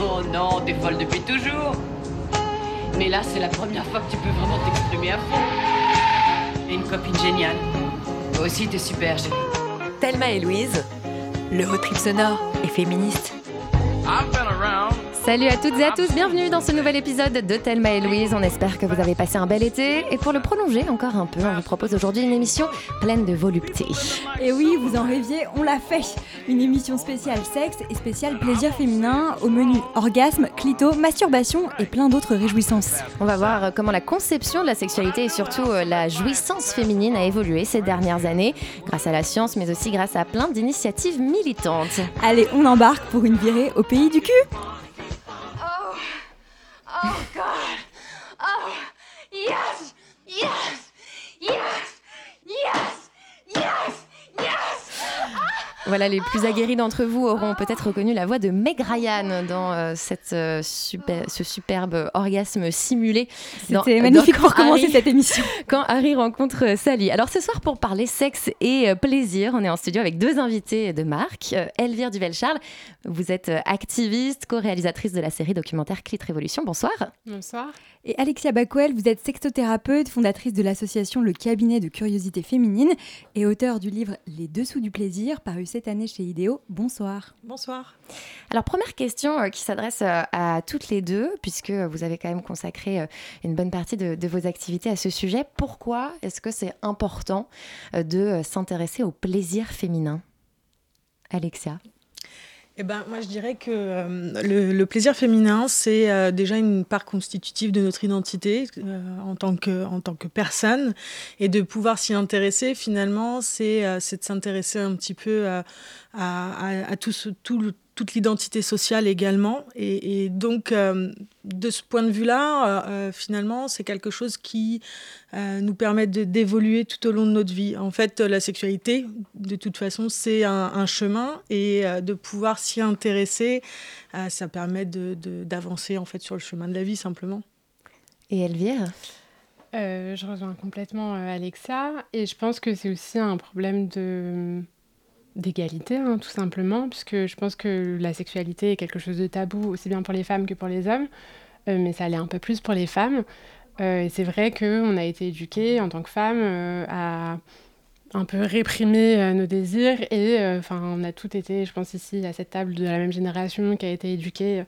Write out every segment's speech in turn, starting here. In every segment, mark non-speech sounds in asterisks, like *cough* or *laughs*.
Oh non, t'es folle depuis toujours. Mais là, c'est la première fois que tu peux vraiment t'exprimer à fond. Et une copine géniale. Toi aussi, t'es super, chérie. Thelma et Louise, le haut trip sonore et féministe. Salut à toutes et à tous, bienvenue dans ce nouvel épisode de Thelma et Louise. On espère que vous avez passé un bel été. Et pour le prolonger encore un peu, on vous propose aujourd'hui une émission pleine de volupté. Et oui, vous en rêviez, on l'a fait. Une émission spéciale sexe et spéciale plaisir féminin au menu orgasme, clito, masturbation et plein d'autres réjouissances. On va voir comment la conception de la sexualité et surtout euh, la jouissance féminine a évolué ces dernières années, grâce à la science mais aussi grâce à plein d'initiatives militantes. Allez, on embarque pour une virée au pays du cul! Oh Voilà, les plus aguerris d'entre vous auront peut-être reconnu la voix de Meg Ryan dans euh, cette, euh, super, ce superbe orgasme simulé. C'était magnifique dans pour commencer Harry- cette émission. Quand Harry rencontre Sally. Alors ce soir, pour parler sexe et euh, plaisir, on est en studio avec deux invités de marque. Euh, Elvire Duvel-Charles, vous êtes euh, activiste, co-réalisatrice de la série documentaire Clit Révolution. Bonsoir. Bonsoir. Et Alexia Bacuel, vous êtes sexothérapeute, fondatrice de l'association Le Cabinet de Curiosité Féminine et auteur du livre Les Dessous du Plaisir, paru cette année chez Idéo. Bonsoir. Bonsoir. Alors première question euh, qui s'adresse euh, à toutes les deux, puisque vous avez quand même consacré euh, une bonne partie de, de vos activités à ce sujet. Pourquoi est-ce que c'est important euh, de euh, s'intéresser au plaisir féminin? Alexia Eh ben, moi, je dirais que euh, le, le plaisir féminin, c'est euh, déjà une part constitutive de notre identité euh, en, tant que, en tant que personne. Et de pouvoir s'y intéresser, finalement, c'est euh, de s'intéresser un petit peu euh, à, à, à tout ce- tout le- toute l'identité sociale également. Et, et donc, euh, de ce point de vue-là, euh, euh, finalement, c'est quelque chose qui euh, nous permet de- d'évoluer tout au long de notre vie. En fait, la sexualité, de toute façon, c'est un, un chemin et euh, de pouvoir s'y intéresser, euh, ça permet de- de- d'avancer en fait sur le chemin de la vie simplement. et Elvire? Euh, je rejoins complètement euh, Alexa et je pense que c'est aussi un problème de d'égalité hein, tout simplement puisque je pense que la sexualité est quelque chose de tabou aussi bien pour les femmes que pour les hommes euh, mais ça l'est un peu plus pour les femmes Euh, et c'est vrai qu'on a été éduqués en tant que femmes euh, à un peu réprimer nos désirs et enfin on a toutes été je pense ici à cette table de la même génération qui a été éduquée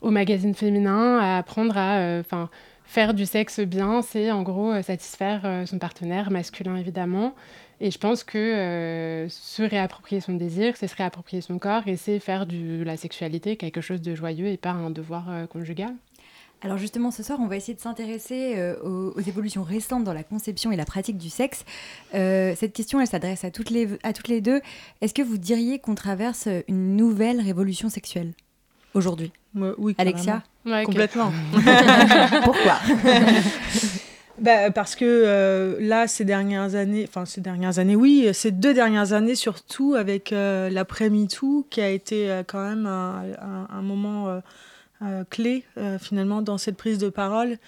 au magazine féminin à apprendre à enfin faire du sexe bien, c'est en gros satisfaire son partenaire masculin évidemment. Et je pense que euh, se réapproprier son désir, c'est se réapproprier son corps et c'est faire de la sexualité quelque chose de joyeux et pas un devoir euh, conjugal. Alors justement, ce soir, on va essayer de s'intéresser euh, aux, aux évolutions récentes dans la conception et la pratique du sexe. Euh, cette question, elle s'adresse à, toutes les- à toutes les deux. Est-ce que vous diriez qu'on traverse une nouvelle révolution sexuelle aujourd'hui? Oui, Alexia? Ouais, Complètement. *laughs* Pourquoi? *laughs* Bah, parce que euh, là, ces dernières années, enfin ces dernières années, oui, ces deux dernières années surtout, avec euh, l'après-MeToo, qui a été euh, quand même un, moment euh, clé finalement dans cette prise de parole.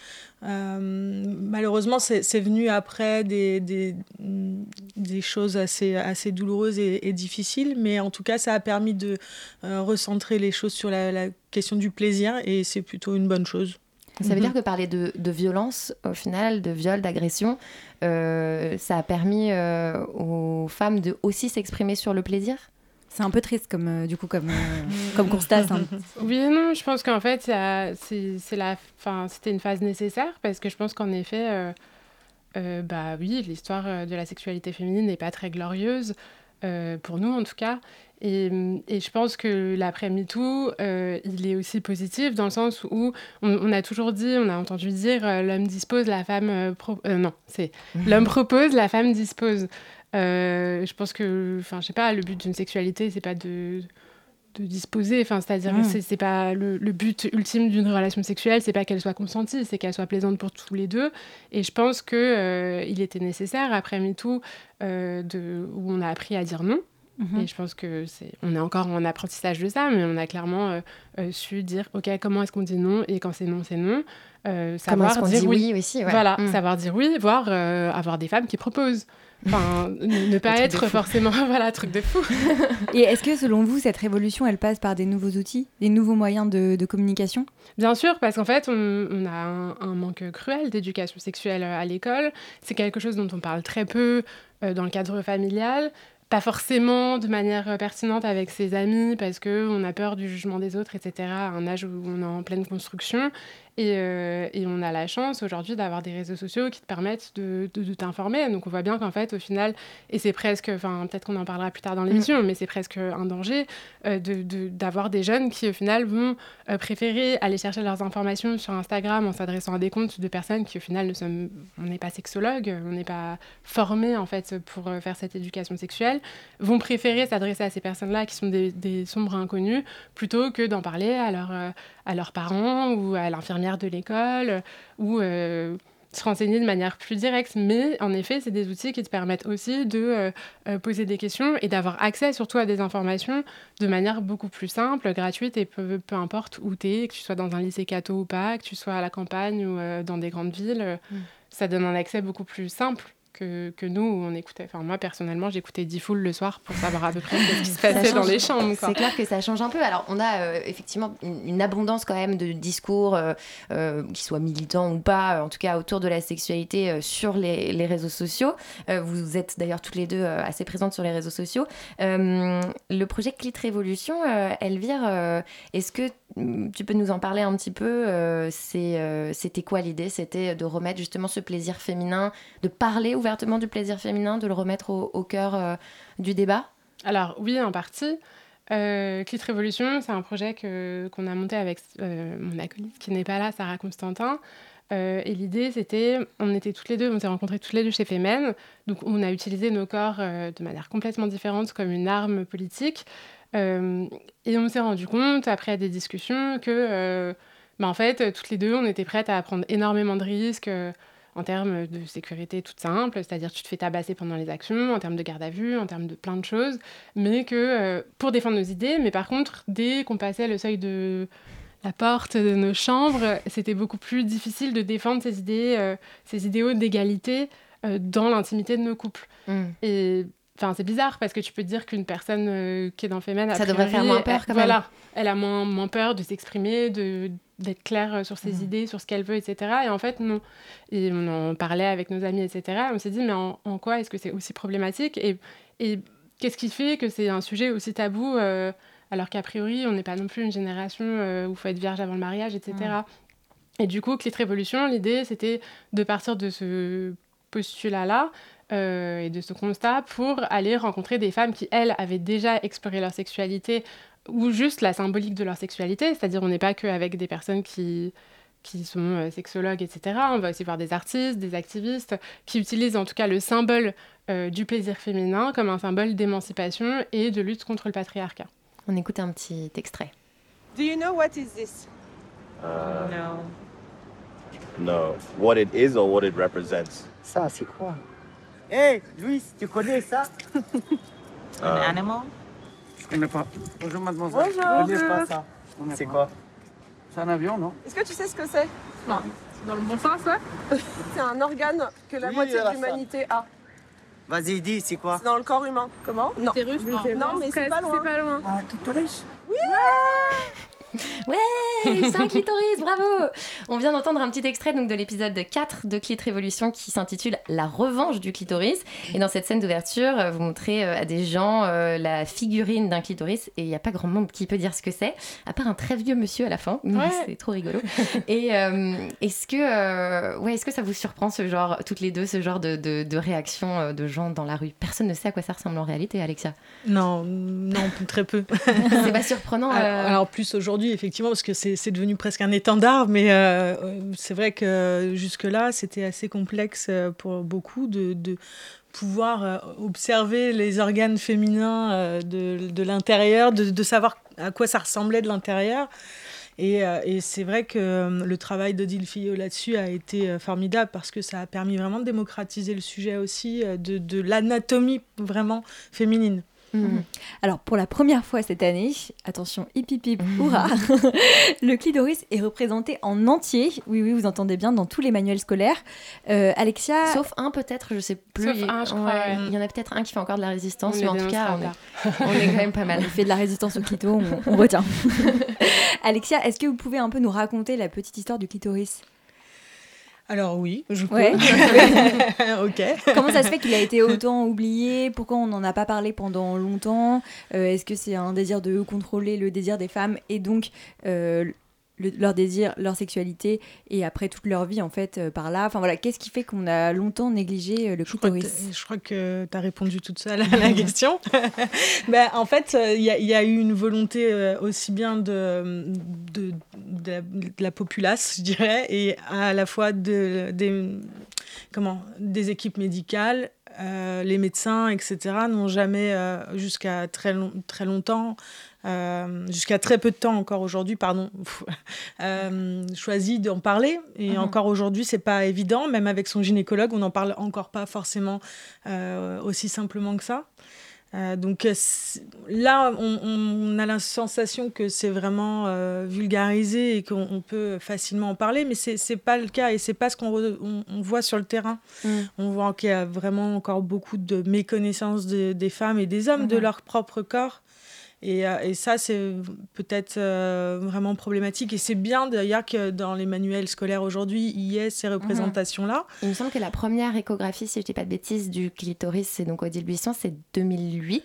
Malheureusement, c'est venu après des, des, choses assez, assez douloureuses et, difficiles, mais en tout cas, ça a permis de recentrer les choses sur la, la question du plaisir, et c'est plutôt une bonne chose. Ça veut Mhm. dire que parler de, de violence, au final, de viol, d'agression, euh, ça a permis euh, aux femmes de aussi s'exprimer sur le plaisir? C'est un peu triste comme, euh, du coup, comme, euh, *laughs* comme constat. Oui et non, je pense qu'en fait, c'est la, enfin, c'était une phase nécessaire parce que je pense qu'en effet, euh, euh, bah oui, l'histoire de la sexualité féminine n'est pas très glorieuse, euh, pour nous en tout cas. Et, et je pense que l'après MeToo, euh, il est aussi positif dans le sens où on, on a toujours dit, on a entendu dire euh, l'homme dispose, la femme. euh, pro- euh, non, c'est *laughs* l'homme propose, la femme dispose. Euh, je pense que, enfin, je sais pas, le but d'une sexualité, c'est pas de de disposer. Enfin, c'est-à-dire, Mm. c'est c'est pas le, le but ultime d'une relation sexuelle, c'est pas qu'elle soit consentie, c'est qu'elle soit plaisante pour tous les deux. Et je pense que il était nécessaire après MeToo de où on a appris à dire non. Mhm. Et je pense que c'est, on est encore en apprentissage de ça, mais on a clairement euh, euh, su dire, ok, comment est-ce qu'on dit non et quand c'est non, c'est non. Euh, savoir dire dit oui. oui aussi ouais. Voilà, Mm. savoir dire oui, voire euh, avoir des femmes qui proposent. Enfin, *laughs* ne, pas être forcément, *laughs* voilà, truc de fou. *laughs* Et est-ce que selon vous, cette révolution, elle passe par des nouveaux outils, des nouveaux moyens de, communication? Bien sûr, parce qu'en fait, on, a un, manque cruel d'éducation sexuelle à l'école. C'est quelque chose dont on parle très peu dans le cadre familial pas forcément de manière pertinente avec ses amis parce qu'on a peur du jugement des autres, etc., à un âge où on est en pleine construction. Euh, et, on a la chance aujourd'hui d'avoir des réseaux sociaux qui te permettent de, t'informer. Donc on voit bien qu'en fait, au final, et c'est presque, enfin peut-être qu'on en parlera plus tard dans l'émission, mais c'est presque un danger euh, d'avoir des jeunes qui au final vont euh, préférer aller chercher leurs informations sur Instagram en s'adressant à des comptes de personnes qui au final ne sommes, on n'est pas sexologue, on n'est pas formé en fait pour faire cette éducation sexuelle, vont préférer s'adresser à ces personnes-là qui sont des, des, sombres inconnus plutôt que d'en parler à leur à leurs parents ou à l'infirmière de l'école ou euh, se renseigner de manière plus directe. Mais en effet, c'est des outils qui te permettent aussi de euh, euh, poser des questions et d'avoir accès surtout à des informations de manière beaucoup plus simple, gratuite et peu, peu importe où tu es, que tu sois dans un lycée catho ou pas, que tu sois à la campagne ou dans des grandes villes. Mm. Ça donne un accès beaucoup plus simple que, nous, on écoutait. Enfin, moi, personnellement, j'écoutais Diffoul le soir pour savoir à peu près ce qui *laughs* se passait dans les chambres. C'est clair que ça change un peu. Alors, on a euh, effectivement une, abondance quand même de discours, euh, euh, qui soient militants ou pas, en tout cas autour de la sexualité sur les, réseaux sociaux. vous êtes d'ailleurs toutes les deux assez présentes sur les réseaux sociaux. le projet Clit Révolution, Elvire, est-ce que tu peux nous en parler un petit peu C'était quoi l'idée? C'était de remettre justement ce plaisir féminin, de parler ouvertement du plaisir féminin, de le remettre au, cœur euh, du débat? Alors oui, en partie. Euh, Clit Révolution, c'est un projet qu'on a monté avec euh, mon acolyte qui n'est pas là, Sarah Constantin. Euh, et l'idée, c'était, on était toutes les deux, on s'est rencontrées toutes les deux chez Femen, donc on a utilisé nos corps de manière complètement différente comme une arme politique. Et on s'est rendu compte, après des discussions, que, bah, en fait, toutes les deux, on était prêtes à prendre énormément de risques en termes de sécurité toute simple, c'est-à-dire tu te fais tabasser pendant les actions, en termes de garde à vue, en termes de plein de choses, mais que euh, pour défendre nos idées, mais par contre, dès qu'on passait le seuil de la porte de nos chambres, c'était beaucoup plus difficile de défendre ces idées, euh, ces idéaux d'égalité euh, dans l'intimité de nos couples. Mm. Et Enfin, c'est bizarre parce que tu peux dire qu'une personne qui est dans Femen... Ça devrait faire moins peur quand même. Voilà, elle a moins, moins peur de s'exprimer, de d'être claire euh, sur ses mmh. idées, sur ce qu'elle veut, etc. Et en fait, non. Et on en parlait avec nos amis, etc. on s'est dit, mais en, quoi est-ce que c'est aussi problématique Et, et qu'est-ce qui fait que c'est un sujet aussi tabou euh, alors qu'a priori, on n'est pas non plus une génération euh, où il faut être vierge avant le mariage, etc. Mmh. Et du coup, Clit Révolution, l'idée, c'était de partir de ce postulat-là et de ce constat pour aller rencontrer des femmes qui, elles, avaient déjà exploré leur sexualité ou juste la symbolique de leur sexualité, c'est-à-dire on n'est pas qu'avec des personnes qui, qui sont euh, sexologues, etc. On va aussi voir des artistes, des activistes qui utilisent en tout cas le symbole euh, du plaisir féminin comme un symbole d'émancipation et de lutte contre le patriarcat. On écoute un petit extrait. Do you know what is this? Uh, no. No. What it is or what it represents? Ça, c'est quoi? Hé, hey, Luis, tu connais ça? *laughs* Un uh, animal? Je connais pas. Bonjour mademoiselle. Bonjour. Je pas ça. C'est quoi? C'est un avion, non? Est-ce que tu sais ce que c'est? Non. Dans le bon sens, ouais *laughs* C'est un organe que la moitié de l'humanité a. Vas-y, dis, c'est quoi? C'est dans le corps humain. Comment? Non. C'est russe Non, non mais c'est pas loin. C'est pas loin. Ah, clitoris Oui Ouais, c'est un clitoris, *laughs* bravo On vient d'entendre un petit extrait donc, de l'épisode 4 de Clit Révolution qui s'intitule La revanche du clitoris. Et dans cette scène d'ouverture, euh, vous montrez euh, à des gens euh, la figurine d'un clitoris et il n'y a pas grand monde qui peut dire ce que c'est, à part un très vieux monsieur à la fin. C'est trop rigolo. et est-ce que, ouais, est que ça vous surprend ce genre, toutes les deux, ce genre de, de, de réaction de gens dans la rue? Personne ne sait à quoi ça ressemble en réalité, Alexia Non, non, très peu. *laughs* c'est pas surprenant. alors plus aujourd'hui effectivement, parce que c'est devenu presque un étendard, mais euh, c'est vrai que jusque-là, c'était assez complexe euh, pour beaucoup de, pouvoir euh, observer les organes féminins de, l'intérieur, de, savoir à quoi ça ressemblait de l'intérieur. Et, et c'est vrai que le travail d'Odile Fillot là-dessus a été formidable parce que ça a permis vraiment de démocratiser le sujet aussi de l'anatomie vraiment féminine. Mhm. Alors, pour la première fois cette année, attention, hip hip hip, hurrah *laughs* Le clitoris est représenté en entier, oui, oui, vous entendez bien, dans tous les manuels scolaires. Euh, Alexia... Sauf un peut-être, je sais plus. Sauf un, je crois, Ouais. Il y en a peut-être un qui fait encore de la résistance, On mais en tout cas, on est, *laughs* on est quand même pas mal. Il fait de la résistance au clito, on, on retient. *laughs* Alexia, est-ce que vous pouvez un peu nous raconter la petite histoire du clitoris? Alors oui, je. Ouais. *laughs* ok. Comment ça se fait qu'il a été autant oublié? Pourquoi on n'en a pas parlé pendant longtemps? Euh, Est-ce que c'est un désir de contrôler le désir des femmes et donc euh, le- leur désir, leur sexualité et après toute leur vie en fait euh, par là Enfin voilà, qu'est-ce qui fait qu'on a longtemps négligé euh, le clitoris? je crois que tu as répondu toute seule à la *laughs* question. *laughs* ben, en fait, euh, il y, a- il y a eu une volonté euh, aussi bien de, de, de la, de la populace, je dirais, et à la fois de, des, comment, des équipes médicales. les médecins, etc., n'ont jamais, jusqu'à très, long- très longtemps, euh, jusqu'à très peu de temps encore aujourd'hui, pardon, *laughs* euh, choisi d'en parler. Et Mhm. encore aujourd'hui, c'est pas évident. Même avec son gynécologue, on n'en parle encore pas forcément euh, aussi simplement que ça. Euh, donc là, on, on a la sensation que c'est vraiment vulgarisé et qu'on on peut facilement en parler, mais c'est c'est pas le cas et c'est pas ce qu'on re- on, on voit sur le terrain. Mm. On voit qu'il y a vraiment encore beaucoup de méconnaissance de- des femmes et des hommes de Mhm. leur propre corps. Et, euh, et ça, c'est peut-être euh, vraiment problématique. Et c'est bien d'ailleurs que dans les manuels scolaires aujourd'hui, il y ait ces représentations-là. Il me semble que la première échographie, si je dis pas de bêtises, du clitoris, c'est donc Odile Buisson, c'est 2008,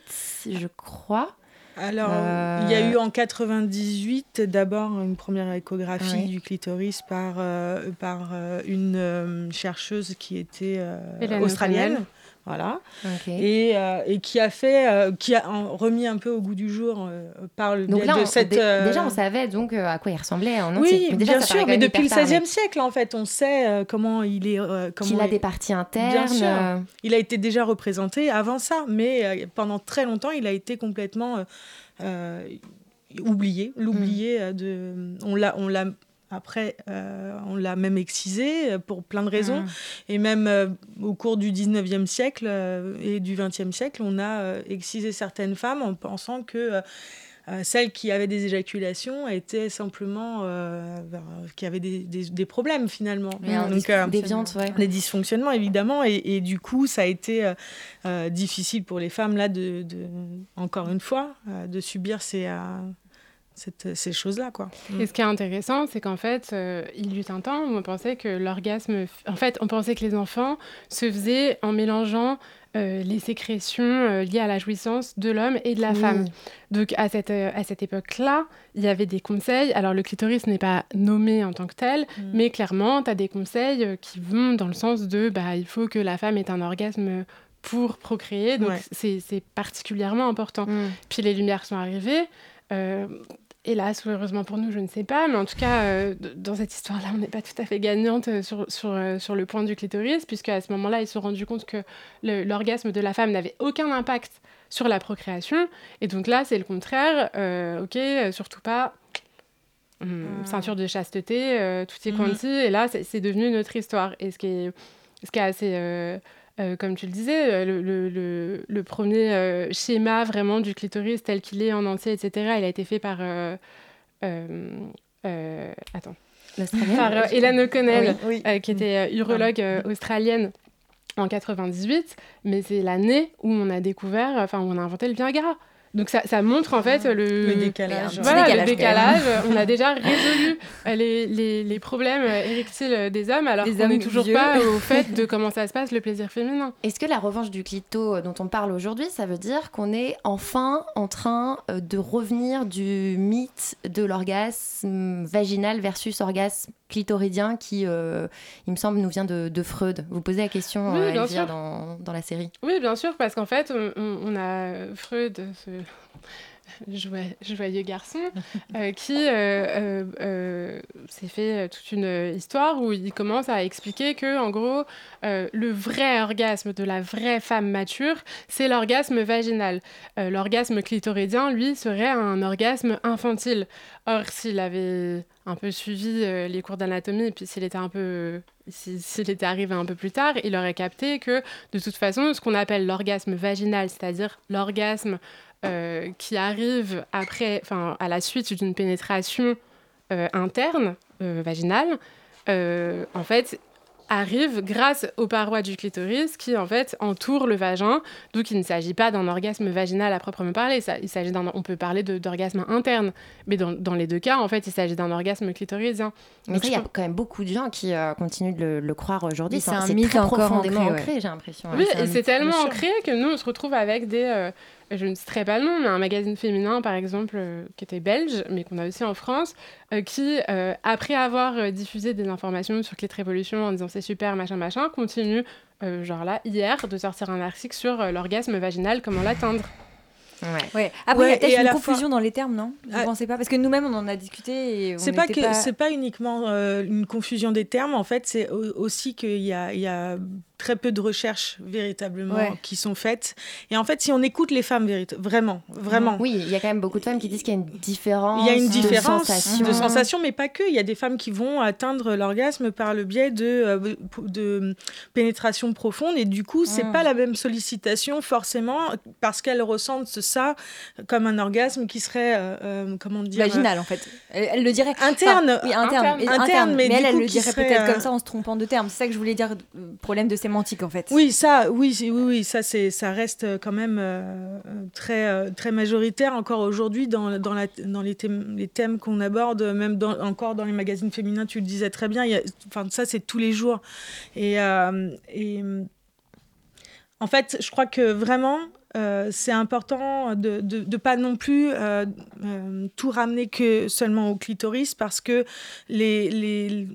je crois. Alors, Euh, il y a eu en 98 d'abord une première échographie Ouais. du clitoris par, euh, par euh, une euh, chercheuse qui était euh, australienne. Voilà. Et, euh, et qui a fait, euh, qui a remis un peu au goût du jour euh, par le Donc biais là, de on- cette. dé- déjà, on savait donc à quoi il ressemblait en. Oui, Mais déjà, bien sûr, mais depuis le XVIe siècle, en fait, on sait comment il est. Qu'il a il- des parties internes. Bien sûr. Il a été déjà représenté avant ça, mais pendant très longtemps, il a été complètement oublié. L'oublié Mm. de. On l'a, on l'a. Après, euh, on l'a même excisé euh, pour plein de raisons. Mm. Et même euh, au cours du 19e siècle euh, et du 20e siècle, on a excisé certaines femmes en pensant que celles qui avaient des éjaculations étaient simplement. ben, qui avaient des, des- des problèmes finalement. Donc, ouais. les dysfonctionnements évidemment et, et du coup ça a été difficile pour les femmes là de, de- encore une fois de subir ces cette- ces choses là quoi Et ce qui est intéressant, c'est qu'en fait, euh, il y eut un temps où on pensait que l'orgasme. En fait, on pensait que les enfants se faisaient en mélangeant euh, les sécrétions euh, liées à la jouissance de l'homme et de la Oui. femme. Donc, à cette, euh, à cette époque-là, il y avait des conseils. Alors, le clitoris n'est pas nommé en tant que tel, Mm. mais clairement, tu as des conseils euh, qui vont dans le sens de bah, il faut que la femme ait un orgasme pour procréer. Donc, Ouais. c'est particulièrement important. Mm. Puis les lumières sont arrivées. Euh, hélas ou heureusement pour nous, je ne sais pas. Mais en tout cas, euh, dans cette histoire-là, on n'est pas tout à fait gagnante euh, sur, sur, sur le point du clitoris, puisque à ce moment-là, ils se sont rendus compte que l'orgasme de la femme n'avait aucun impact sur la procréation. Et donc là, c'est le contraire. Euh, ok, surtout pas. hum, Ceinture de chasteté, euh, tout est Mhm. quanti. Et là, c'est devenu une autre histoire. Et ce qui est, ce qui est assez. Euh, comme tu le disais, euh, le, le- le- le premier euh, schéma vraiment du clitoris tel qu'il est en entier, etc., il a été fait par. euh, attends. Par Hélène O'Connell, oui euh, qui était euh, urologue euh, australienne en 98, mais c'est l'année où on a découvert, enfin, où on a inventé le Viagra. Donc ça, ça montre en fait le, le décalage voilà, décalage, le décalage. *laughs* on a déjà résolu euh, les, les, les problèmes euh, érectiles des hommes, alors qu'on n'est toujours vieux. pas au *laughs* fait de comment ça se passe, le plaisir féminin. Est-ce que la revanche du clito euh, dont on parle aujourd'hui, ça veut dire qu'on est enfin en train euh, de revenir du mythe de l'orgasme vaginal versus orgasme clitoridien qui, euh, il me semble, nous vient de, de Freud Vous posez la question, Oui, euh, Elvire, dans, dans la série. Oui, bien sûr, parce qu'en fait, on, on- on a Freud, ce, joyeux, garçon, euh, qui euh, euh, s'est fait toute une histoire où il commence à expliquer que, en gros, le vrai orgasme de la vraie femme mature, c'est l'orgasme vaginal. L'orgasme clitoridien, lui, serait un orgasme infantile. Or, s'il avait un peu suivi les cours d'anatomie, et puis s'il était arrivé un peu plus tard, il aurait capté que de toute façon, ce qu'on appelle l'orgasme vaginal, c'est-à-dire l'orgasme euh, qui arrive après, enfin, à la suite d'une pénétration euh, interne, euh, vaginale, en fait, arrive grâce aux parois du clitoris qui en fait entourent le vagin. Donc il ne s'agit pas d'un orgasme vaginal à proprement parler. Ça, il s'agit d'un, on peut parler d'orgasme interne, mais dans, dans, les deux cas, en fait, il s'agit d'un orgasme clitorisien. Mais il y a quand même beaucoup de gens qui euh, continuent de le, croire aujourd'hui. C'est un mythe encore profondément ancré, j'ai l'impression. Oui, et c'est tellement ancré que nous, on se retrouve avec des euh, je ne citerai pas le nom, mais un magazine féminin, par exemple, euh, qui était belge, mais qu'on a aussi en France, euh, qui, euh, après avoir diffusé des informations sur Clé Révolution en disant c'est super, machin, machin, continue, genre là, hier, de sortir un article sur l'orgasme vaginal, comment l'atteindre. Ouais. Après, il y a peut-être une confusion dans les termes, non? Vous ne ah. pensez pas Parce que nous-mêmes, on en a discuté. C'est pas que c'est pas uniquement une confusion des termes. En fait, c'est aussi qu'il y a, y a très peu de recherches véritablement qui sont faites. Et en fait, si on écoute les femmes vraiment, vraiment. Oui, il y a quand même beaucoup de femmes qui disent qu'il y a une différence. Il y a une différence de sensation, de sensation mais pas que. Il y a des femmes qui vont atteindre l'orgasme par le biais de, euh, de pénétration profonde. Et du coup, c'est mm. pas la même sollicitation forcément parce qu'elles ressentent ça comme un orgasme qui serait, euh, euh, comment dire, vaginal en fait. Elle, le dirait interne. oui, interne, interne, mais, elle, elle le dirait peut-être comme ça en se trompant de terme. C'est ça que je voulais dire. Problème de en fait. Oui, ça, oui, oui, oui, ça, ça reste quand même euh, très, euh, très majoritaire encore aujourd'hui dans, la, dans les, thèmes, qu'on aborde, même encore dans les magazines féminins, tu le disais très bien. A, enfin, ça, c'est tous les jours. Et, euh, en fait, je crois que vraiment, c'est important de ne pas non plus tout ramener que seulement au clitoris parce que les, les,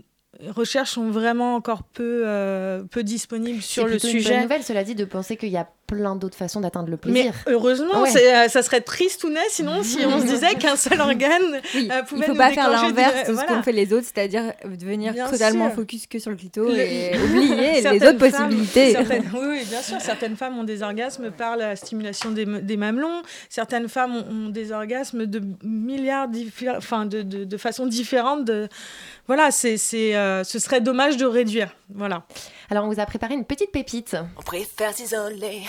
recherches sont vraiment encore peu, euh, peu disponibles sur le sujet. C'est une bonne nouvelle, cela dit, de penser qu'il y a plein d'autres façons d'atteindre le plaisir. Mais heureusement, euh, ça serait triste ou n'est sinon si on se *laughs* disait qu'un seul organe oui, euh, pouvait Il ne faut pas faire l'inverse de ce qu'ont fait les autres, c'est-à-dire devenir totalement focus que sur le clito et *laughs* oublier les autres possibilités. *laughs* oui, bien sûr. Certaines femmes ont des orgasmes par la stimulation des, des mamelons. Certaines femmes ont, des orgasmes de milliards, enfin, de, de, de façons différentes. De... Voilà, c'est, euh, ce serait dommage de réduire. Voilà. Alors, on vous a préparé une petite pépite. On préfère s'isoler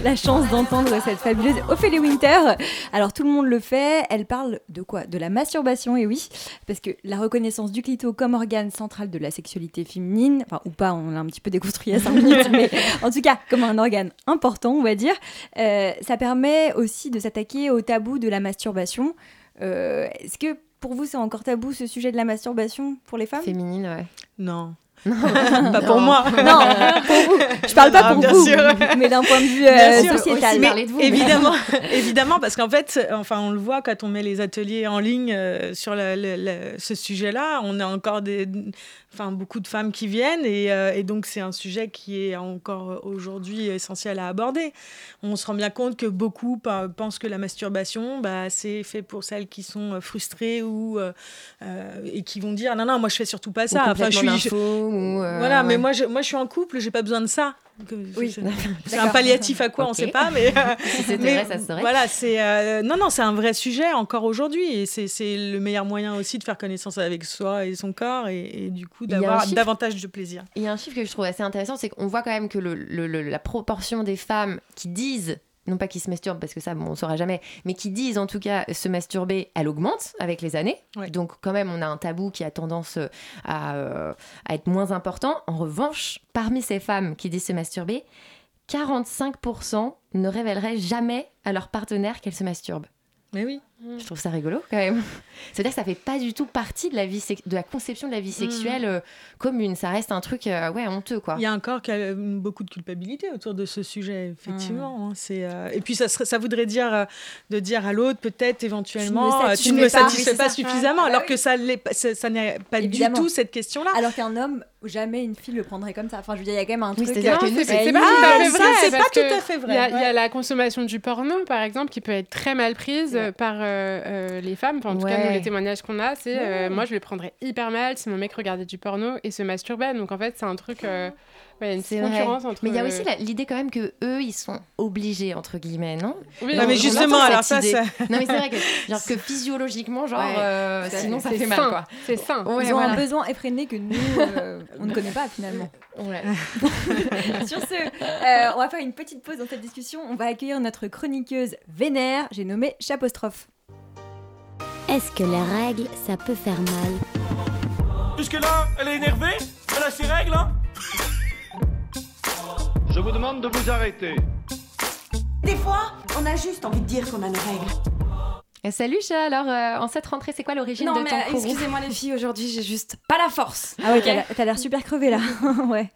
*laughs* la chance d'entendre cette fabuleuse Ophélie Winter. Alors tout le monde le fait. Elle parle de quoi? De la masturbation, et oui, parce que la reconnaissance du clito comme organe central de la sexualité féminine, enfin ou pas, on l'a un petit peu déconstruit à 5 *laughs* minutes, mais en tout cas comme un organe important, on va dire, euh, ça permet aussi de s'attaquer au tabou de la masturbation. Euh, est-ce que pour vous c'est encore tabou ce sujet de la masturbation pour les femmes? Féminine, ouais. Non. *laughs* pas pour moi. Non, pour vous. Je parle pas pour vous, mais d'un point de vue euh, sociétal. de vous. Évidemment, *laughs* évidemment, parce qu'en fait, enfin, on le voit quand on met les ateliers en ligne euh, sur ce sujet-là, on a encore des, enfin, beaucoup de femmes qui viennent et, euh, et donc c'est un sujet qui est encore aujourd'hui essentiel à aborder. On se rend bien compte que beaucoup pensent que la masturbation, bah, c'est fait pour celles qui sont frustrées ou et qui vont dire non non moi je fais surtout pas ça. enfin, je suis, euh, voilà, mais moi je, moi je suis en couple, j'ai pas besoin de ça. Oui, c'est un palliatif à quoi, on on sait pas, mais, *laughs* si c'était ça serait. Voilà, c'est euh, non, non, c'est un vrai sujet encore aujourd'hui, et c'est le meilleur moyen aussi de faire connaissance avec soi et son corps, et, du coup d'avoir davantage de plaisir. Il y a un chiffre que je trouve assez intéressant, c'est qu'on voit quand même que le, la proportion des femmes qui disent non pas qui se masturbent parce que ça bon, on saura jamais, mais qui disent en tout cas se masturber, elle augmente avec les années. Donc quand même on a un tabou qui a tendance euh, à, être moins important. En revanche, parmi ces femmes qui disent se masturber, 45% ne révéleraient jamais à leur partenaire qu'elles se masturbent. Mais oui. Je trouve ça rigolo quand même. *laughs* C'est-à-dire que ça fait pas du tout partie de la vie de la conception de la vie sexuelle euh, commune. Ça reste un truc euh, ouais honteux quoi. Il y a encore beaucoup de culpabilité autour de ce sujet effectivement. Hein. c'est euh, et puis ça serait, ça voudrait dire de dire à l'autre peut-être éventuellement tu ne me satisfais pas, suffisamment alors que ça ça, n'est pas du tout cette question là. Alors qu'un homme jamais une fille le prendrait comme ça. Enfin je veux dire il y a quand même un truc. C'est pas, tout à fait vrai. Il y a la consommation du porno par exemple qui peut être très mal prise par euh, euh, les femmes, en tout cas, nous, les témoignages qu'on a, c'est euh, moi, je le prendrais hyper mal si mon mec regardait du porno et se masturbait. Donc, en fait, c'est un truc. Ouais, une concurrence entre. Mais il y a aussi l'idée quand même que eux, ils sont obligés entre guillemets, non? Oui. mais justement, alors ça, ça... Non, mais c'est vrai que, *laughs* genre, que physiologiquement, genre, sinon ça fait mal, quoi. C'est sain. ils ont un besoin effréné que nous, on ne connaît pas finalement. *laughs* Ouais. *laughs* Sur ce, on va faire une petite pause dans cette discussion. On va accueillir notre chroniqueuse vénère. J'ai nommé Chapostrophe. Est-ce que les règles, ça peut faire mal? Jusque-là, elle est énervée Elle a ses règles, hein Je vous demande de vous arrêter. Des fois, on a juste envie de dire qu'on a nos règles. Euh, salut chat, alors euh, en cette rentrée, c'est quoi l'origine de ton Non mais excusez-moi les filles, aujourd'hui j'ai juste pas la force. Ah ouais, t'as l'air super crevée là. *laughs* ouais.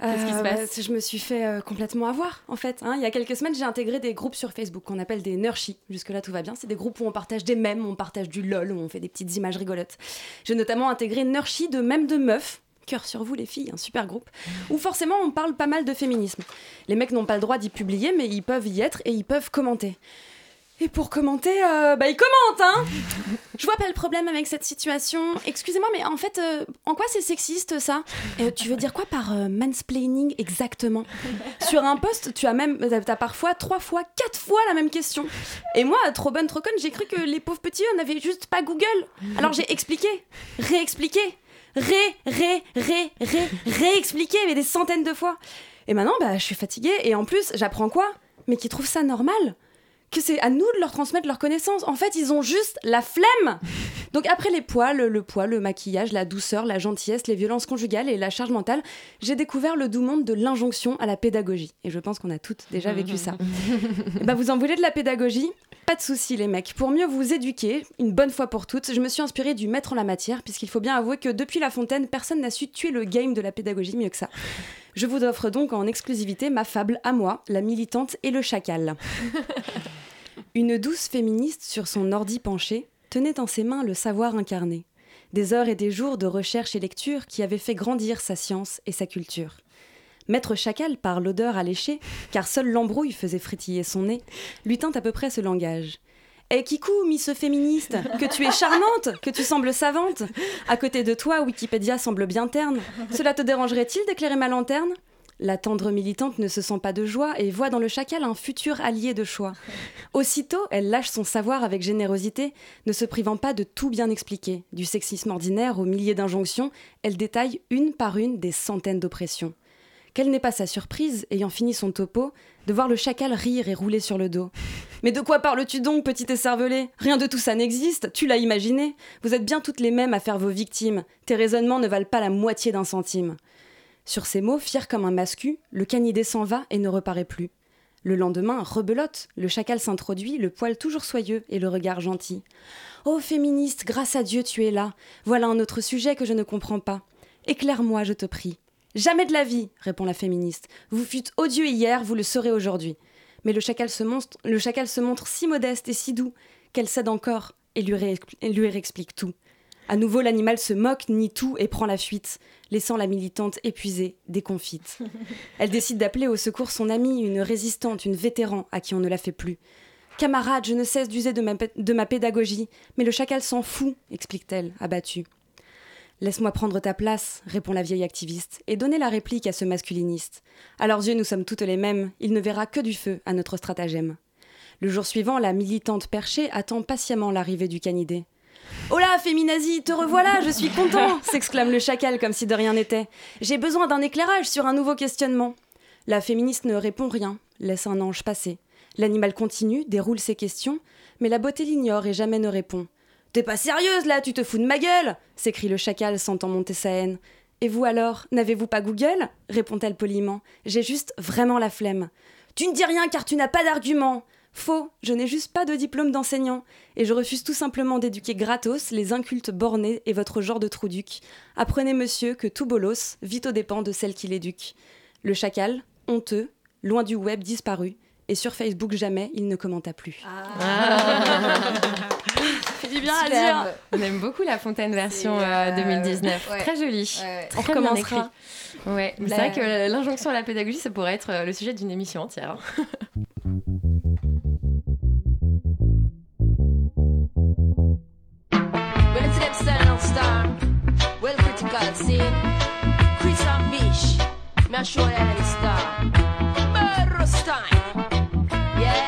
Qu'est-ce qui se euh, passe? Je me suis fait euh, complètement avoir, en fait. Hein. Il y a quelques semaines, j'ai intégré des groupes sur Facebook qu'on appelle des Nurshi. Jusque-là, tout va bien. C'est des groupes où on partage des mèmes, on partage du lol, où on fait des petites images rigolotes. J'ai notamment intégré Nurshi de mèmes de meufs. Cœur sur vous les filles, un super groupe, où forcément on parle pas mal de féminisme. Les mecs n'ont pas le droit d'y publier, mais ils peuvent y être et ils peuvent commenter. Et pour commenter, euh, bah il commente, hein Je vois pas le problème avec cette situation. Excusez-moi, mais en fait, euh, en quoi c'est sexiste ça? Euh, Tu veux dire quoi par mansplaining exactement? Sur un post, tu as même, t'as parfois trois fois, quatre fois la même question. Et moi, trop bonne, trop conne, j'ai cru que les pauvres petits n'avaient juste pas Google. Alors j'ai expliqué, réexpliqué, ré, ré, ré, ré, réexpliqué, mais des centaines de fois. Et maintenant, bah, je suis fatiguée et en plus, j'apprends quoi? Mais qui trouvent ça normal? Que c'est à nous de leur transmettre leurs connaissances. En fait, ils ont juste la flemme. Donc après les poils, le poids, le maquillage, la douceur, la gentillesse, les violences conjugales et la charge mentale, j'ai découvert le doux monde de l'injonction à la pédagogie. Et je pense qu'on a toutes déjà vécu ça. bah vous en voulez de la pédagogie? Pas de souci les mecs. Pour mieux vous éduquer, une bonne fois pour toutes, je me suis inspirée du maître en la matière, puisqu'il faut bien avouer que depuis La Fontaine, personne n'a su tuer le game de la pédagogie mieux que ça. Je vous offre donc en exclusivité ma fable à moi, la militante et le chacal. *laughs* Une douce féministe sur son ordi penché tenait en ses mains le savoir incarné, des heures et des jours de recherche et lecture qui avaient fait grandir sa science et sa culture. Maître Chacal, par l'odeur alléchée, car seule l'embrouille faisait frétiller son nez, lui tint à peu près ce langage. Eh Kikou, Miss Féministe, que tu es charmante, que tu sembles savante. À côté de toi, Wikipédia semble bien terne. Cela te dérangerait-il d'éclairer ma lanterne? La tendre militante ne se sent pas de joie et voit dans le chacal un futur allié de choix. *laughs* Aussitôt, elle lâche son savoir avec générosité, ne se privant pas de tout bien expliquer. Du sexisme ordinaire aux milliers d'injonctions, elle détaille une par une des centaines d'oppressions. Quelle n'est pas sa surprise, ayant fini son topo, de voir le chacal rire et rouler sur le dos. *laughs* Mais de quoi parles-tu donc, petite écervelée Rien de tout ça n'existe, tu l'as imaginé. Vous êtes bien toutes les mêmes à faire vos victimes. Tes raisonnements ne valent pas la moitié d'un centime. Sur ces mots, fier comme un mascu, le canidé s'en va et ne reparaît plus. Le lendemain, rebelote, le chacal s'introduit, le poil toujours soyeux et le regard gentil. Ô oh, féministe, grâce à Dieu tu es là. Voilà un autre sujet que je ne comprends pas. Éclaire-moi, je te prie. Jamais de la vie, répond la féministe. Vous fûtes odieux hier, vous le serez aujourd'hui. Mais le chacal, se montre, le chacal se montre si modeste et si doux qu'elle cède encore et lui, et lui réexplique tout. À nouveau, l'animal se moque, nie tout et prend la fuite, laissant la militante épuisée, déconfite. *laughs* Elle décide d'appeler au secours son amie, une résistante, une vétéran à qui on ne la fait plus. Camarade, je ne cesse d'user de ma, de ma pédagogie, mais le chacal s'en fout, explique-t-elle, abattue. Laisse-moi prendre ta place, répond la vieille activiste, et donner la réplique à ce masculiniste. À leurs yeux, nous sommes toutes les mêmes, il ne verra que du feu à notre stratagème. Le jour suivant, la militante perchée attend patiemment l'arrivée du canidé. Oh là, féminazie, te revoilà, je suis content *laughs* s'exclame le chacal comme si de rien n'était. J'ai besoin d'un éclairage sur un nouveau questionnement. La féministe ne répond rien, laisse un ange passer. L'animal continue, déroule ses questions, mais la beauté l'ignore et jamais ne répond. T'es pas sérieuse là, tu te fous de ma gueule s'écrie le chacal sentant monter sa haine. Et vous alors, n'avez-vous pas Google? répond-elle poliment. J'ai juste vraiment la flemme. Tu ne dis rien car tu n'as pas d'argument. Faux, je n'ai juste pas de diplôme d'enseignant, et je refuse tout simplement d'éduquer gratos les incultes bornés et votre genre de trouduc. Apprenez, monsieur, que tout bolos vit aux dépens de celle qui l'éduque. Le chacal, honteux, loin du web disparu, et sur Facebook jamais il ne commenta plus. Ah. *laughs* fait du bien à Superbe. dire. On aime beaucoup la Fontaine version C'est, euh, euh, 2019. ouais. Très jolie. Ouais. Très On bien recommencera. Ouais, c'est vrai que l'injonction à la pédagogie, ça pourrait être euh, le sujet d'une émission entière. *laughs* star. Well, critical, see. Chris and Fish. Me show you they star. Burros time. Yeah.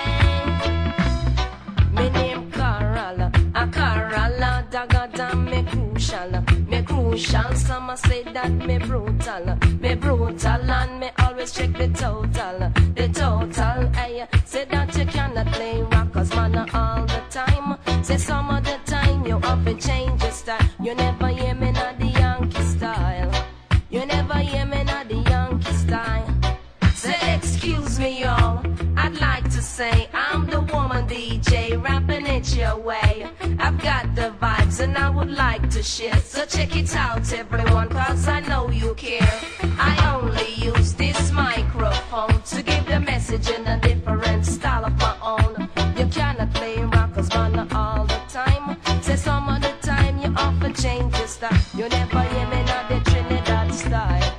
Me name Carol. A Carol. Dagger than me crucial. Me crucial. Some say that me brutal. Me brutal. And me always check the total. The total. Hey, say that you cannot play rockers, man, all the time. Say some of the your way. I've got the vibes and I would like to share. So check it out, everyone, cause I know you care. I only use this microphone to give the message in a different style of my own. You cannot play rockers, man, all the time. Say some of the time you offer change your style. You never hear me not the Trinidad style.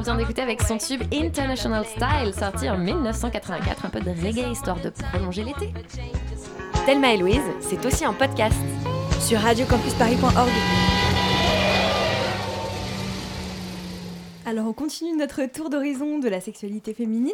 L'on vient d'écouter avec son tube International Style sorti en 1984. Un peu de reggae histoire de prolonger l'été. Thelma et Louise, c'est aussi un podcast. Sur radiocampusparis.org. Alors on continue notre tour d'horizon de la sexualité féminine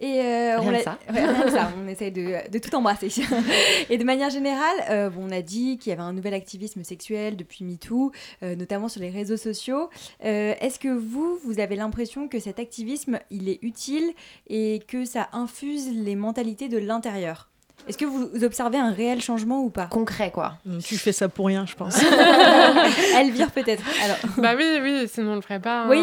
et euh, on Rien que l'a- ça. Ouais, *laughs* rien que ça, on essaye de, de tout embrasser. *laughs* et de manière générale, euh, bon, on a dit qu'il y avait un nouvel activisme sexuel depuis MeToo, euh, notamment sur les réseaux sociaux. Est-ce que vous, vous avez l'impression que cet activisme, il est utile et que ça infuse les mentalités de l'intérieur? Est-ce que vous observez un réel changement ou pas Concret, quoi. Tu fais ça pour rien, je pense. *laughs* Elvire peut-être. Alors. Bah oui, oui, sinon on le ferait pas. hein, Oui,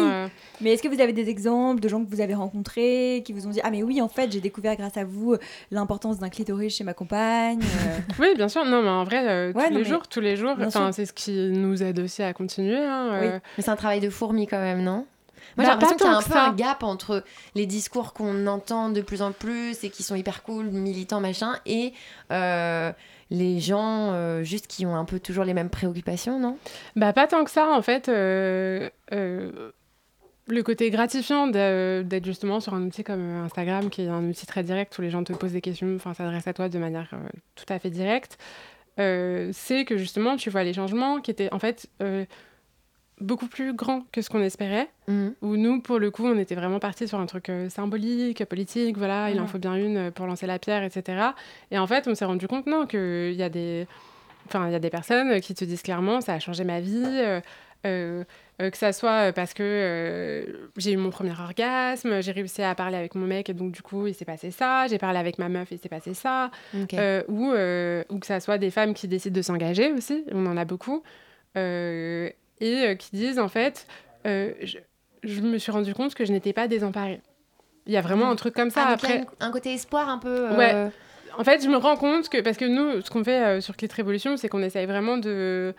mais est-ce que vous avez des exemples de gens que vous avez rencontrés qui vous ont dit Ah, mais oui, en fait, j'ai découvert grâce à vous euh, l'importance d'un clitoris chez ma compagne euh. Oui, bien sûr. Non, mais en vrai, euh, Ouais, tous non, les mais- jours, tous les jours. C'est ce qui nous aide aussi à continuer. hein, euh. Mais c'est un travail de fourmi quand même, non? Bah, Moi, j'ai l'impression qu'il y a un peu ça. un gap entre les discours qu'on entend de plus en plus et qui sont hyper cool, militants, machin, et euh, les gens euh, juste qui ont un peu toujours les mêmes préoccupations, non? Bah, pas tant que ça, en fait. euh, le côté gratifiant d'être justement sur un outil comme Instagram, qui est un outil très direct où les gens te posent des questions, enfin, s'adressent à toi de manière tout à fait directe, c'est que justement, tu vois les changements qui étaient en fait beaucoup plus grands que ce qu'on espérait. Mhm. Où nous, pour le coup, on était vraiment partis sur un truc euh, symbolique, politique, voilà, il en Mhm. faut bien une euh, pour lancer la pierre, etc. Et en fait, on s'est rendu compte, non, qu'il y a des... Enfin, il y a des personnes qui te disent clairement, ça a changé ma vie, euh, euh, euh, que ça soit parce que euh, j'ai eu mon premier orgasme, j'ai réussi à parler avec mon mec et donc du coup il s'est passé ça, j'ai parlé avec ma meuf et il s'est passé ça, ou, ou que ça soit des femmes qui décident de s'engager aussi, on en a beaucoup, et euh, qui disent en fait, euh, je, je me suis rendu compte que je n'étais pas désemparée. Il y a vraiment un truc comme ça Ah, après. une- un côté espoir un peu. euh, Ouais. En fait, je me rends compte que, parce que nous, ce qu'on fait sur Clit Révolution, c'est qu'on essaye vraiment de,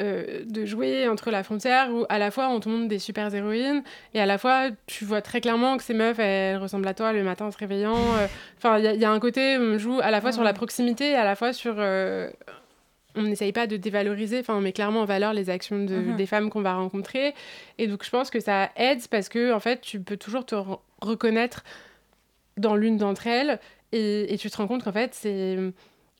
euh, de jouer entre la frontière où à la fois on te montre des super héroïnes et à la fois tu vois très clairement que ces meufs, elles ressemblent à toi le matin en se réveillant. euh, Enfin, il y, a- il y a un côté, on joue à la fois sur la proximité et à la fois sur. euh, on n'essaye pas de dévaloriser, enfin, on met clairement en valeur les actions de- Mhm. des femmes qu'on va rencontrer. Et donc, je pense que ça aide parce que, en fait, tu peux toujours te re- reconnaître dans l'une d'entre elles et, et tu te rends compte qu'en fait, c'est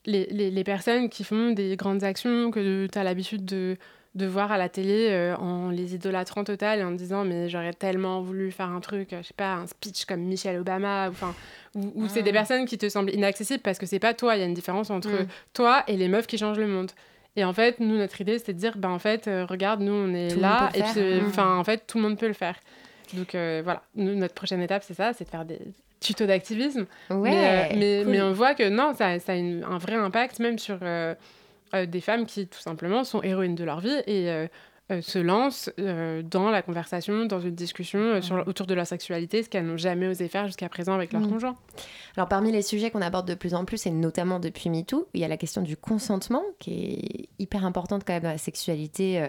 les, les, les, personnes qui font des grandes actions que tu as l'habitude de, de voir à la télé euh, en les idolâtrant total et en disant mais j'aurais tellement voulu faire un truc, je sais pas, un speech comme Michelle Obama, ou, enfin, ou, ou c'est des personnes qui te semblent inaccessibles parce que c'est pas toi, il y a une différence entre mm. toi et les meufs qui changent le monde. Et en fait, nous, notre idée, c'était de dire, ben en fait, euh, regarde, nous, on est là, et puis, enfin, en fait, tout le monde peut le faire. Donc euh, voilà, nous, notre prochaine étape, c'est ça, c'est de faire des tutos d'activisme. Ouais, mais, mais, mais, on voit que non, ça, ça a une, un vrai impact même sur des femmes qui, tout simplement, sont héroïnes de leur vie et se lancent dans la conversation, dans une discussion sur, autour de leur sexualité, ce qu'elles n'ont jamais osé faire jusqu'à présent avec leur mmh. conjoint. Alors parmi les sujets qu'on aborde de plus en plus, et notamment depuis MeToo, il y a la question du consentement, qui est hyper importante quand même dans la sexualité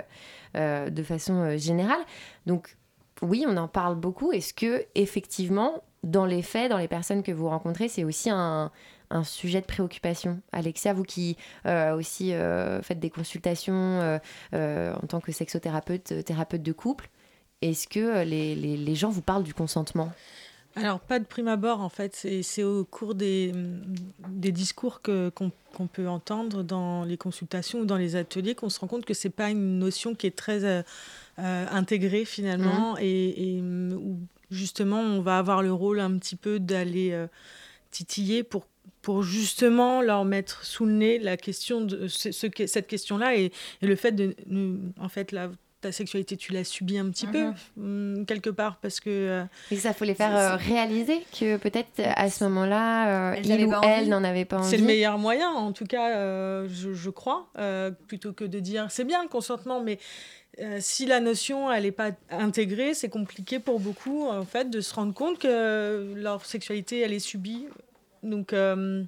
de façon générale. Donc oui, on en parle beaucoup. Est-ce que effectivement, dans les faits, dans les personnes que vous rencontrez, c'est aussi un, un sujet de préoccupation. Alexia, vous qui euh, aussi euh, faites des consultations euh, en tant que sexothérapeute, thérapeute de couple, est-ce que les, les, les, gens vous parlent du consentement? Alors, pas de prime abord, en fait. C'est au cours des, des discours qu'on qu'on peut entendre dans les consultations ou dans les ateliers qu'on se rend compte que c'est pas une notion qui est très intégrée, finalement, mmh. et, et, où justement, on va avoir le rôle un petit peu d'aller titiller pour pour justement leur mettre sous le nez la question de ce, cette question-là et, le fait de, en fait, la, ta sexualité, tu l'as subie un petit peu, mhm. mm, quelque part, parce que... Euh, et ça, faut les faire euh, réaliser que peut-être à ce moment-là, euh, il ou elle n'en avait pas envie. C'est le meilleur moyen, en tout cas, je, je, crois, plutôt que de dire, c'est bien le consentement, mais... si la notion elle n'est pas intégrée, c'est compliqué pour beaucoup en fait de se rendre compte que leur sexualité elle est subie donc, euh,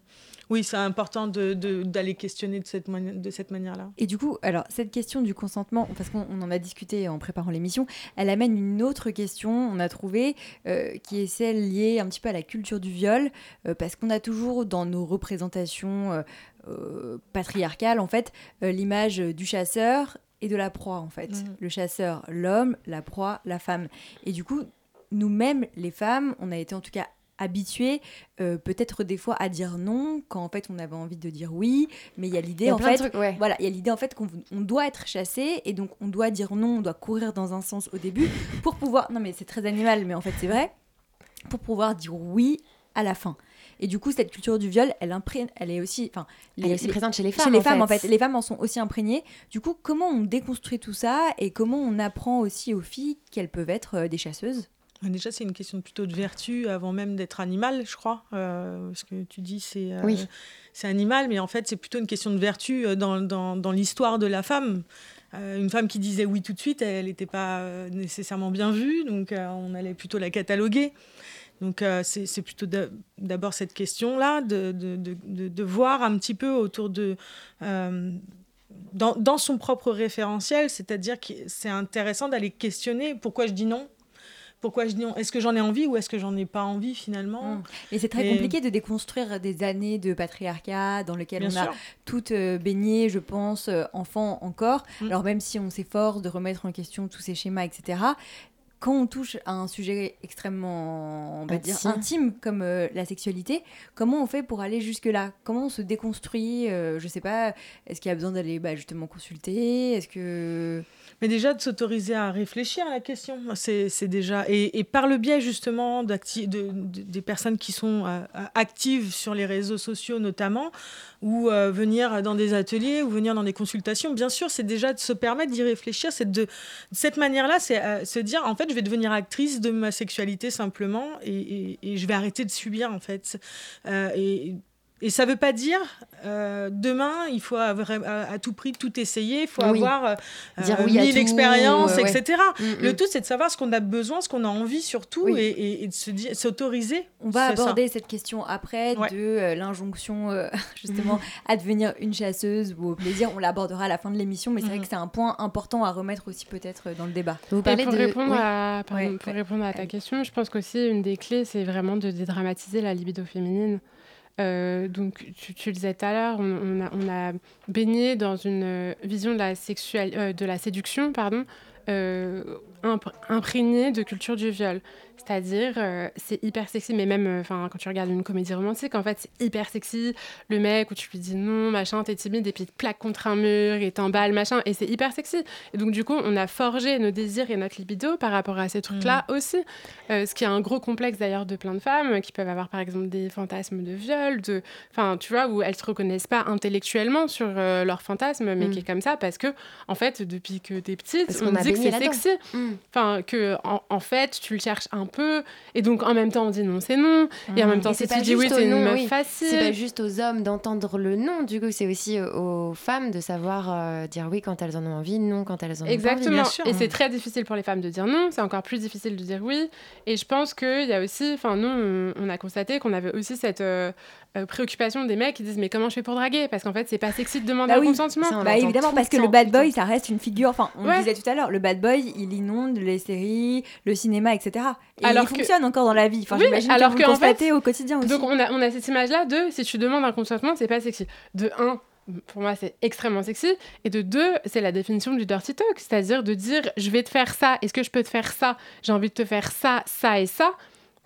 oui, c'est important d'aller de, questionner de cette, de cette manière-là. Et du coup, alors, cette question du consentement, parce qu'on en a discuté en préparant l'émission, elle amène une autre question, on a trouvé, euh, qui est celle liée un petit peu à la culture du viol, euh, parce qu'on a toujours dans nos représentations patriarcales, en fait, l'image du chasseur et de la proie, en fait. Mmh. Le chasseur, l'homme, la proie, la femme. Et du coup, nous-mêmes, les femmes, on a été en tout cas habitué euh, peut-être des fois à dire non quand en fait on avait envie de dire oui. Mais il y a l'idée en fait voilà il y a l'idée en fait qu'on doit être chassé et donc on doit dire non on doit courir dans un sens au début pour pouvoir non mais c'est très animal mais en fait c'est vrai pour pouvoir dire oui à la fin. Et du coup, cette culture du viol, elle, imprègne, elle est aussi, enfin, elle est aussi présente chez les femmes. Chez les femmes, en fait, les femmes en sont aussi imprégnées. Du coup, comment on déconstruit tout ça et comment on apprend aussi aux filles qu'elles peuvent être euh, des chasseuses? Déjà, c'est une question plutôt de vertu avant même d'être animal, je crois. Euh, ce que tu dis, c'est euh, c'est animal, mais en fait, c'est plutôt une question de vertu euh, dans, dans, dans l'histoire de la femme. Euh, une femme qui disait oui tout de suite, elle n'était pas nécessairement bien vue, donc on allait plutôt la cataloguer. Donc c'est plutôt d'abord cette question-là, de, de, de, de, voir un petit peu autour de... Dans, dans, son propre référentiel, c'est-à-dire que c'est intéressant d'aller questionner pourquoi je dis non, pourquoi je dis est-ce que j'en ai envie ou est-ce que j'en ai pas envie finalement. Et c'est très compliqué de déconstruire des années de patriarcat dans lesquelles on a toutes euh, baigné, je pense, euh, enfants encore. Mmh. Alors même si on s'efforce de remettre en question tous ces schémas, etc quand on touche à un sujet extrêmement on va dire, intime comme euh, la sexualité, comment on fait pour aller jusque-là? Comment on se déconstruit euh, Je sais pas, est-ce qu'il y a besoin d'aller bah, justement consulter? Est-ce que... Mais déjà de s'autoriser à réfléchir à la question, c'est déjà... Et, par le biais justement de, de, des personnes qui sont euh, actives sur les réseaux sociaux notamment, ou venir dans des ateliers, ou venir dans des consultations, bien sûr, c'est déjà de se permettre d'y réfléchir. De, de, cette manière-là, c'est se dire, en fait, je vais devenir actrice de ma sexualité simplement et, je vais arrêter de subir en fait. Euh, et ça ne veut pas dire euh, demain, il faut avoir, à, tout prix tout essayer, il faut avoir euh, dire oui mille expériences, etc. Mm, mm. Le tout, c'est de savoir ce qu'on a besoin, ce qu'on a envie surtout, et, et, de se s'autoriser. On va aborder cette question après de euh, l'injonction *laughs* justement *laughs* à devenir une chasseuse ou au plaisir. On l'abordera à la fin de l'émission, mais c'est vrai mm. que c'est un point important à remettre aussi peut-être dans le débat. Vous parlez pour, de... répondre à, pour répondre à ta question, je pense qu'aussi une des clés, c'est vraiment de dédramatiser la libido féminine. Euh, donc, tu, tu, le disais tout à l'heure, on, a, baigné dans une euh, vision de la, euh, de la séduction pardon, imprégnée de culture du viol. C'est-à-dire, euh, c'est hyper sexy, mais même euh, quand tu regardes une comédie romantique, en fait, c'est hyper sexy. Le mec où tu lui dis non, machin, t'es timide, et puis il te plaque contre un mur, et t'emballe, machin, et c'est hyper sexy. Et donc, du coup, on a forgé nos désirs et notre libido par rapport à ces trucs-là aussi. Euh, ce qui est un gros complexe d'ailleurs de plein de femmes qui peuvent avoir, par exemple, des fantasmes de viol, de... enfin, tu vois, où elles se reconnaissent pas intellectuellement sur leurs fantasmes, mais Mm. qui est comme ça parce que, en fait, depuis que t'es petite, Parce on a dit que c'est sexy. Mm. Enfin, que en, en fait, tu le cherches un peu, et donc en même temps, on dit non, c'est non, et en même temps, si c'est tu pas dis oui, au une nom, meuf oui. facile. C'est pas juste aux hommes d'entendre le non, du coup, c'est aussi euh, aux femmes de savoir euh, dire oui quand elles en ont envie, non quand elles en ont Exactement. envie. Et c'est très difficile pour les femmes de dire non, c'est encore plus difficile de dire oui. Et je pense qu'il y a aussi, enfin, nous, on, on a constaté qu'on avait aussi cette euh, euh, préoccupation des mecs qui disent Mais comment je fais pour draguer? Parce qu'en fait, c'est pas sexy de demander Bah un oui, consentement. bah évidemment, parce que le bad boy, ça reste une figure. Enfin, on Ouais. le disait tout à l'heure, le bad boy, il inonde les séries, le cinéma, etc. Et Alors il que- fonctionne encore dans la vie. Enfin, Oui, j'imagine alors que vous que, en fait- au quotidien aussi. Donc on a, on a cette image-là de si tu demandes un consentement, c'est pas sexy. De un, pour moi c'est extrêmement sexy. Et de deux, c'est la définition du dirty talk, c'est-à-dire de dire je vais te faire ça, est-ce que je peux te faire ça? J'ai envie de te faire ça, ça et ça.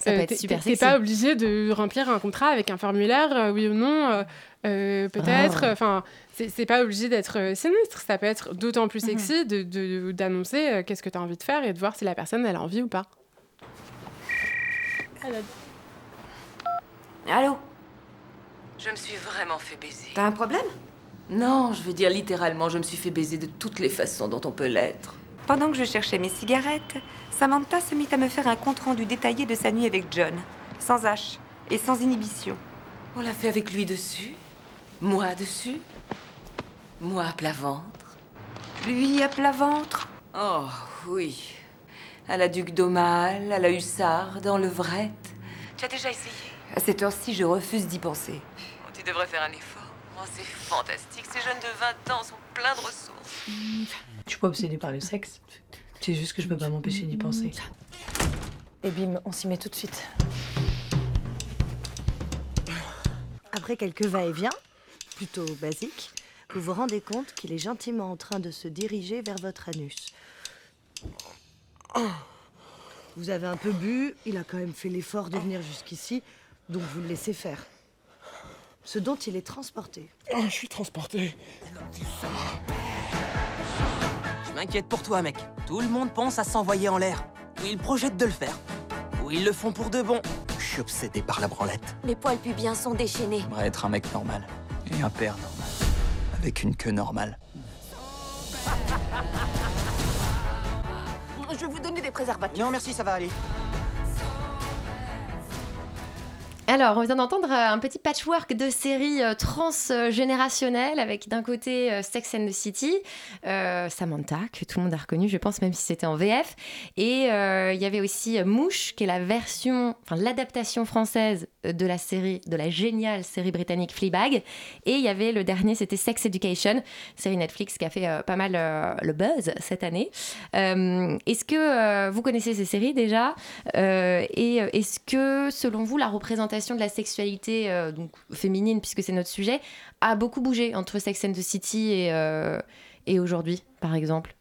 Ça peut être t'es- super t'es sexy. pas obligé de remplir un contrat avec un formulaire, euh, oui ou non, euh, euh, peut-être. Ah. Enfin, c'est c'est pas obligé d'être euh, sinistre. Ça peut être d'autant plus sexy de- de- d'annoncer euh, qu'est-ce que tu as envie de faire et de voir si la personne elle a envie ou pas. Allô Je me suis vraiment fait baiser. T'as un problème? Non, je veux dire littéralement, je me suis fait baiser de toutes les façons dont on peut l'être. Pendant que je cherchais mes cigarettes, Samantha se mit à me faire un compte-rendu détaillé de sa nuit avec John. Sans H et sans inhibition. On l'a fait avec lui dessus, moi dessus, moi à plat ventre. Lui à plat ventre? Oh oui, à la Duc d'Aumale, à la Hussarde, en levrette. Tu as déjà essayé? À cette heure-ci, je refuse d'y penser. Oh, Tu devrais faire un effort. Oh, c'est fantastique, ces jeunes de 20 ans sont pleins de ressources. Je suis pas obsédée par le sexe. C'est juste que je peux pas m'empêcher d'y penser. Et bim, on s'y met tout de suite. Après quelques va-et-vient, plutôt basiques, vous vous rendez compte qu'il est gentiment en train de se diriger vers votre anus. Vous avez un peu bu, il a quand même fait l'effort de venir jusqu'ici, donc vous le laissez faire. Ce dont il est transporté. Oh, je suis transporté. M'inquiète pour toi, mec. Tout le monde pense à s'envoyer en l'air. Ou ils projettent de le faire. Ou ils le font pour de bon. Je suis obsédé par la branlette. Mes poils pubiens sont déchaînés. J'aimerais être un mec normal. Et un père normal. Avec une queue normale. Je vais vous donner des préservatifs. Non, merci, ça va aller. Alors, on vient d'entendre euh, un petit patchwork de séries euh, transgénérationnelles avec d'un côté euh, Sex and the City, Samantha, que tout le monde a reconnu, je pense, même si c'était en VF. Et il y avait aussi Mouche, qui est la version, enfin l'adaptation française de la série, de la géniale série britannique Fleabag. Et il y avait le dernier, c'était Sex Education, série Netflix qui a fait pas mal le buzz cette année. Est-ce que vous connaissez ces séries déjà? Et est-ce que, selon vous, la représentation de la sexualité euh, donc féminine, puisque c'est notre sujet, a beaucoup bougé entre Sex and the City et, euh, et aujourd'hui, par exemple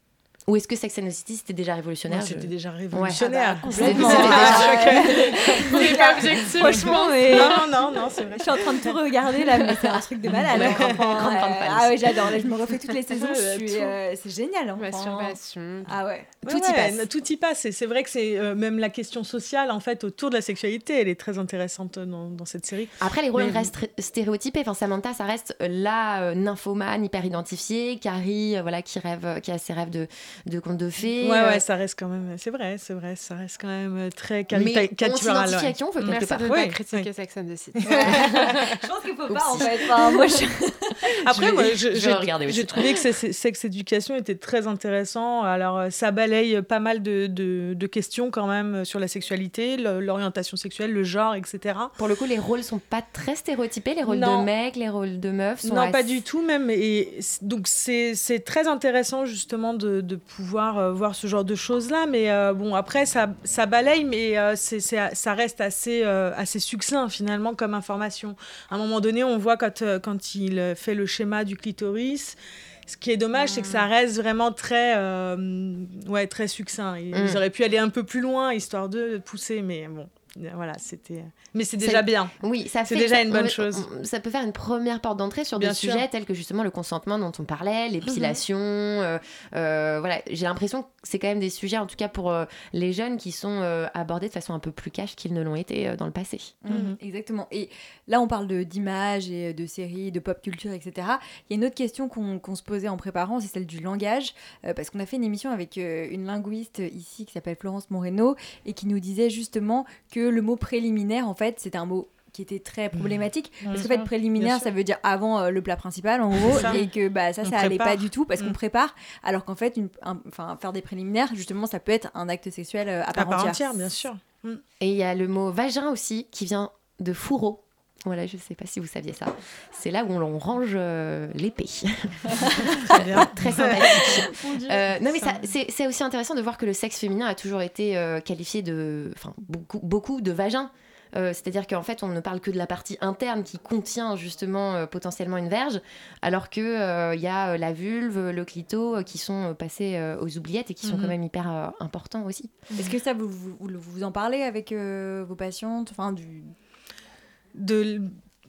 ou est-ce que Sex and the City c'était déjà révolutionnaire c'était je- déjà Ouais. révolutionnaire. Ah bah, complètement. c'était déjà- pas *laughs* objectif, Franchement, je mais-. Non, non, *laughs* non, c'est vrai. Je suis en train de tout regarder là, mais c'est un truc de malade. Ouais, Euh, ah ouais, j'adore. Là, je me refais toutes les saisons. Ouais, je suis, tout. euh, c'est génial. Hein, Masturbation. Ah ouais. Ouais, Tout y ouais, passe. Tout y passe. Et c'est vrai que c'est euh, même la question sociale, en fait, autour de la sexualité, elle est très intéressante dans, dans cette série. Après, les rôles Mais- restent ré- stéréotypés. Enfin, Samantha, ça reste euh, la euh, nymphomane hyper identifiée. Carrie, euh, voilà, qui rêve, euh, qui a ses rêves de, de contes de fées. Ouais, euh, ouais, ça reste quand même. C'est vrai, c'est vrai, ça reste quand même euh, très Mais caricatural. on s'identifie à qui on veut, quelque Merci de ne pas critiquer. Sex and the City. *laughs* Je pense qu'il faut pas en fait. Enfin, moi, je... *laughs* Après, moi, je je- vais j'ai trouvé que Sex Education était très intéressant. Alors, euh, ça balaye pas mal de, de- de questions quand même sur la sexualité, l'orientation sexuelle, le genre, etc. Pour le coup, les rôles sont pas très stéréotypés. Les rôles Non. de mecs, les rôles de meufs sont Non, pas assez- du tout même. Et donc c'est c'est très intéressant justement de, de pouvoir euh, voir ce genre de choses-là. Mais euh, bon, après, ça, ça balaye, mais euh, c'est ça reste assez, assez succinct finalement comme information. À un moment donné, on voit quand, quand il fait le schéma du clitoris, Ce qui est dommage, c'est que ça reste vraiment très, euh, ouais, très succinct. Ils, Mm. ils auraient pu aller un peu plus loin, histoire de pousser, mais bon, voilà, c'était. Mais c'est déjà bien. Oui, ça C'est fait- déjà ça- une bonne chose. on- Ça peut faire une première porte d'entrée sur Bien des sûr. sujets tels que justement le consentement dont on parlait, l'épilation. euh, euh, voilà, j'ai l'impression que c'est quand même des sujets, en tout cas pour euh, les jeunes, qui sont euh, abordés de façon un peu plus cash qu'ils ne l'ont été euh, dans le passé. Mhm, Exactement. Et là, on parle d'images et de séries, de pop culture, etc. Il y a une autre question qu'on qu'on se posait en préparant, c'est celle du langage, euh, parce qu'on a fait une émission avec euh, une linguiste ici qui s'appelle Florence Moreno et qui nous disait justement que le mot préliminaire, en fait, c'était un mot qui était très problématique Bien parce qu'en fait préliminaire ça veut dire avant euh, le plat principal en gros et que bah ça On ça allait prépare. pas du tout parce qu'on Mm. prépare alors qu'en fait une, un- enfin faire des préliminaires justement ça peut être un acte sexuel euh, à part, À part entière. entière, bien sûr. Mm. Et il y a le mot vagin aussi qui vient de fourreau. Voilà, je sais pas si vous saviez ça. C'est là où on, on range euh, l'épée. *laughs* *laughs* Très sympathique. *laughs* Euh, non, mais c'est aussi intéressant de voir que le sexe féminin a toujours été euh, qualifié de. Enfin, beaucoup, beaucoup de vagin. C'est-à-dire qu'en fait, on ne parle que de la partie interne qui contient justement potentiellement une verge, alors qu'il il y a la vulve, le clito qui sont passés aux oubliettes et qui sont Mhm. quand même hyper importants aussi. Est-ce que ça vous, vous, en parlez avec vos patientes enfin du de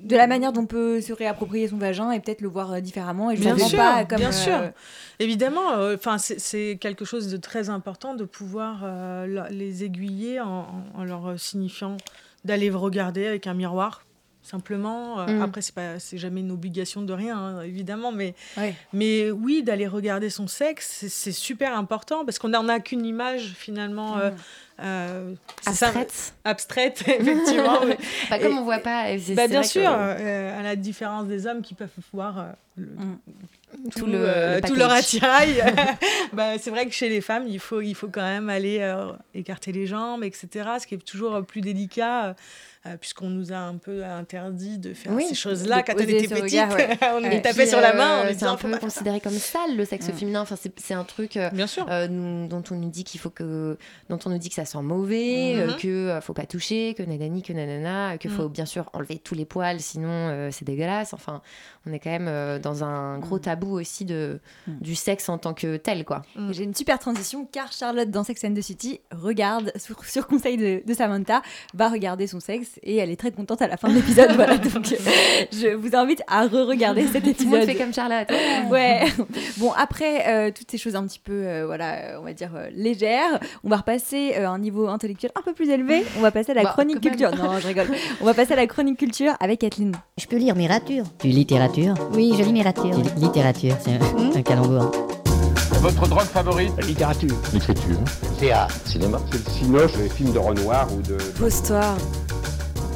de la manière dont on peut se réapproprier son vagin et peut-être le voir euh, différemment et Bien sûr, pas comme bien euh, sûr. Évidemment, euh, enfin c'est- c'est quelque chose de très important de pouvoir euh, les aiguiller en, leur signifiant d'aller regarder avec un miroir. Simplement, Euh, Mm. après c'est pas, c'est jamais une obligation de rien, hein, évidemment, mais Ouais. mais oui, d'aller regarder son sexe, c'est- super important parce qu'on n'en a qu'une image finalement euh, euh, Abstraite. abstraite, *laughs* effectivement. Bah, comme on voit pas, bah, bien que- sûr, euh, à la différence des hommes qui peuvent voir euh, le- Tout tout, le- euh, le tout leur attirail. *laughs* bah, c'est vrai que chez les femmes, il faut, il faut quand même aller euh, écarter les jambes, etc. Ce qui est toujours euh, plus délicat, euh, euh, puisqu'on nous a un peu interdit de faire Oui, ces choses-là quand on était petite. regard, ouais. *laughs* on nous tapait sur la main euh, C'est un peu considéré comme sale le sexe Mm. féminin. Enfin, c'est- un truc euh, Bien sûr. euh, nous- dont on nous dit qu'il faut que, dont on nous dit que ça sent mauvais, Mhm. euh, que euh, faut pas toucher, que nanani, que nanana, qu'il faut Mm. bien sûr enlever tous les poils, sinon euh, c'est dégueulasse. Enfin, on est quand même euh, dans un gros tabou aussi de du sexe en tant que tel, quoi. J'ai une super transition car Charlotte dans Sex and the City regarde sur, sur conseil de, de Samantha va regarder son sexe et elle est très contente à la fin de l'épisode *laughs* voilà donc je vous invite à re-regarder cet épisode. Tout le monde fait comme Charlotte. Ouais. Bon après euh, toutes ces choses un petit peu euh, voilà on va dire euh, légères, on va repasser euh, à un niveau intellectuel un peu plus élevé. On va passer à la *laughs* Bah, chronique culture. Non je rigole. On va passer à la chronique culture avec Kathleen. Je peux lire littérature Tu littérature Oui, je lis littérature. Tu lis littérature, c'est un, un calembour. Votre drogue favorite? La littérature. L'écriture. Théâtre. Cinéma. C'est le cinoche, les films de Renoir ou de... Pose-toi.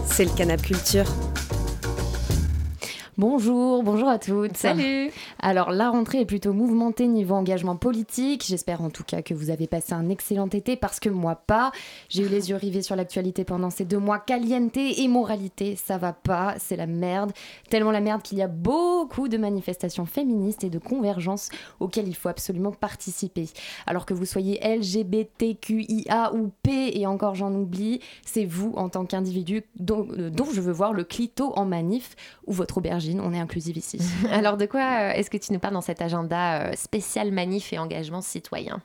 C'est le canap culture. Bonjour, bonjour à toutes. Salut. Alors la rentrée est plutôt mouvementée niveau engagement politique. J'espère en tout cas que vous avez passé un excellent été parce que moi pas. J'ai eu les yeux rivés sur l'actualité pendant ces deux mois. Caliente et moralité, ça va pas, c'est la merde. Tellement la merde qu'il y a beaucoup de manifestations féministes et de convergences auxquelles il faut absolument participer. Alors que vous soyez LGBTQIA ou P et encore j'en oublie, c'est vous en tant qu'individu dont, euh, dont je veux voir le clito en manif ou votre On est inclusive ici. *laughs* Alors, de quoi euh, est-ce que tu nous parles dans cet agenda euh, spécial manif et engagement citoyen?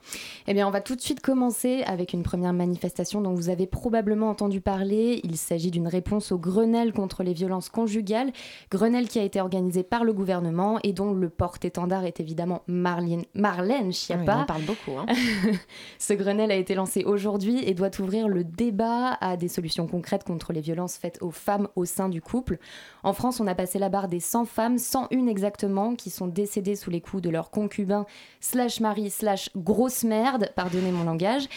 Eh bien, on va tout de suite commencer avec une première manifestation dont vous avez probablement entendu parler. Il s'agit d'une réponse au Grenelle contre les violences conjugales. Grenelle qui a été organisé par le gouvernement et dont le porte-étendard est évidemment Marlène, Marlène Schiappa. Oui, on parle beaucoup. hein. *laughs* Ce Grenelle a été lancé aujourd'hui et doit ouvrir le débat à des solutions concrètes contre les violences faites aux femmes au sein du couple. En France, on a passé la barre des 100 femmes, 101 exactement, qui sont décédées sous les coups de leur concubin slash mari slash grosse merde, pardonnez mon langage.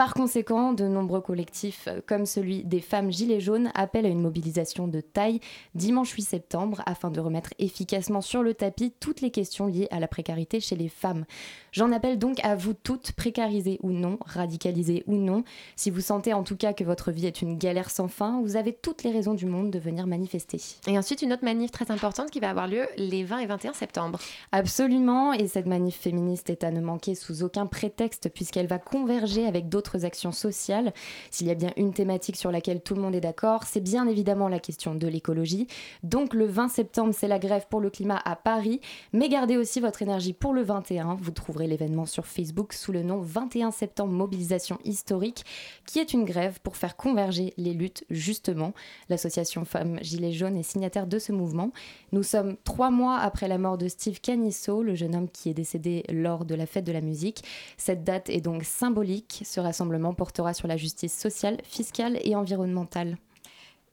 Par conséquent, de nombreux collectifs, euh, comme celui des femmes Gilets jaunes, appellent à une mobilisation de taille dimanche 8 septembre afin de remettre efficacement sur le tapis toutes les questions liées à la précarité chez les femmes. J'en appelle donc à vous toutes, précarisées ou non, radicalisées ou non. Si vous sentez en tout cas que votre vie est une galère sans fin, vous avez toutes les raisons du monde de venir manifester. Et ensuite, une autre manif très importante qui va avoir lieu les 20 et 21 septembre. Absolument, et cette manif féministe est à ne manquer sous aucun prétexte puisqu'elle va converger avec d'autres d'autres actions sociales. S'il y a bien une thématique sur laquelle tout le monde est d'accord, c'est bien évidemment la question de l'écologie. Donc le 20 septembre, c'est la grève pour le climat à Paris, mais gardez aussi votre énergie pour le 21. Vous trouverez l'événement sur Facebook sous le nom 21 septembre mobilisation historique, qui est une grève pour faire converger les luttes justement. L'association Femmes Gilets jaunes est signataire de ce mouvement. Nous sommes trois mois après la mort de Steve Canisso, le jeune homme qui est décédé lors de la fête de la musique. Cette date est donc symbolique. Ce rassemblement portera sur la justice sociale, fiscale et environnementale.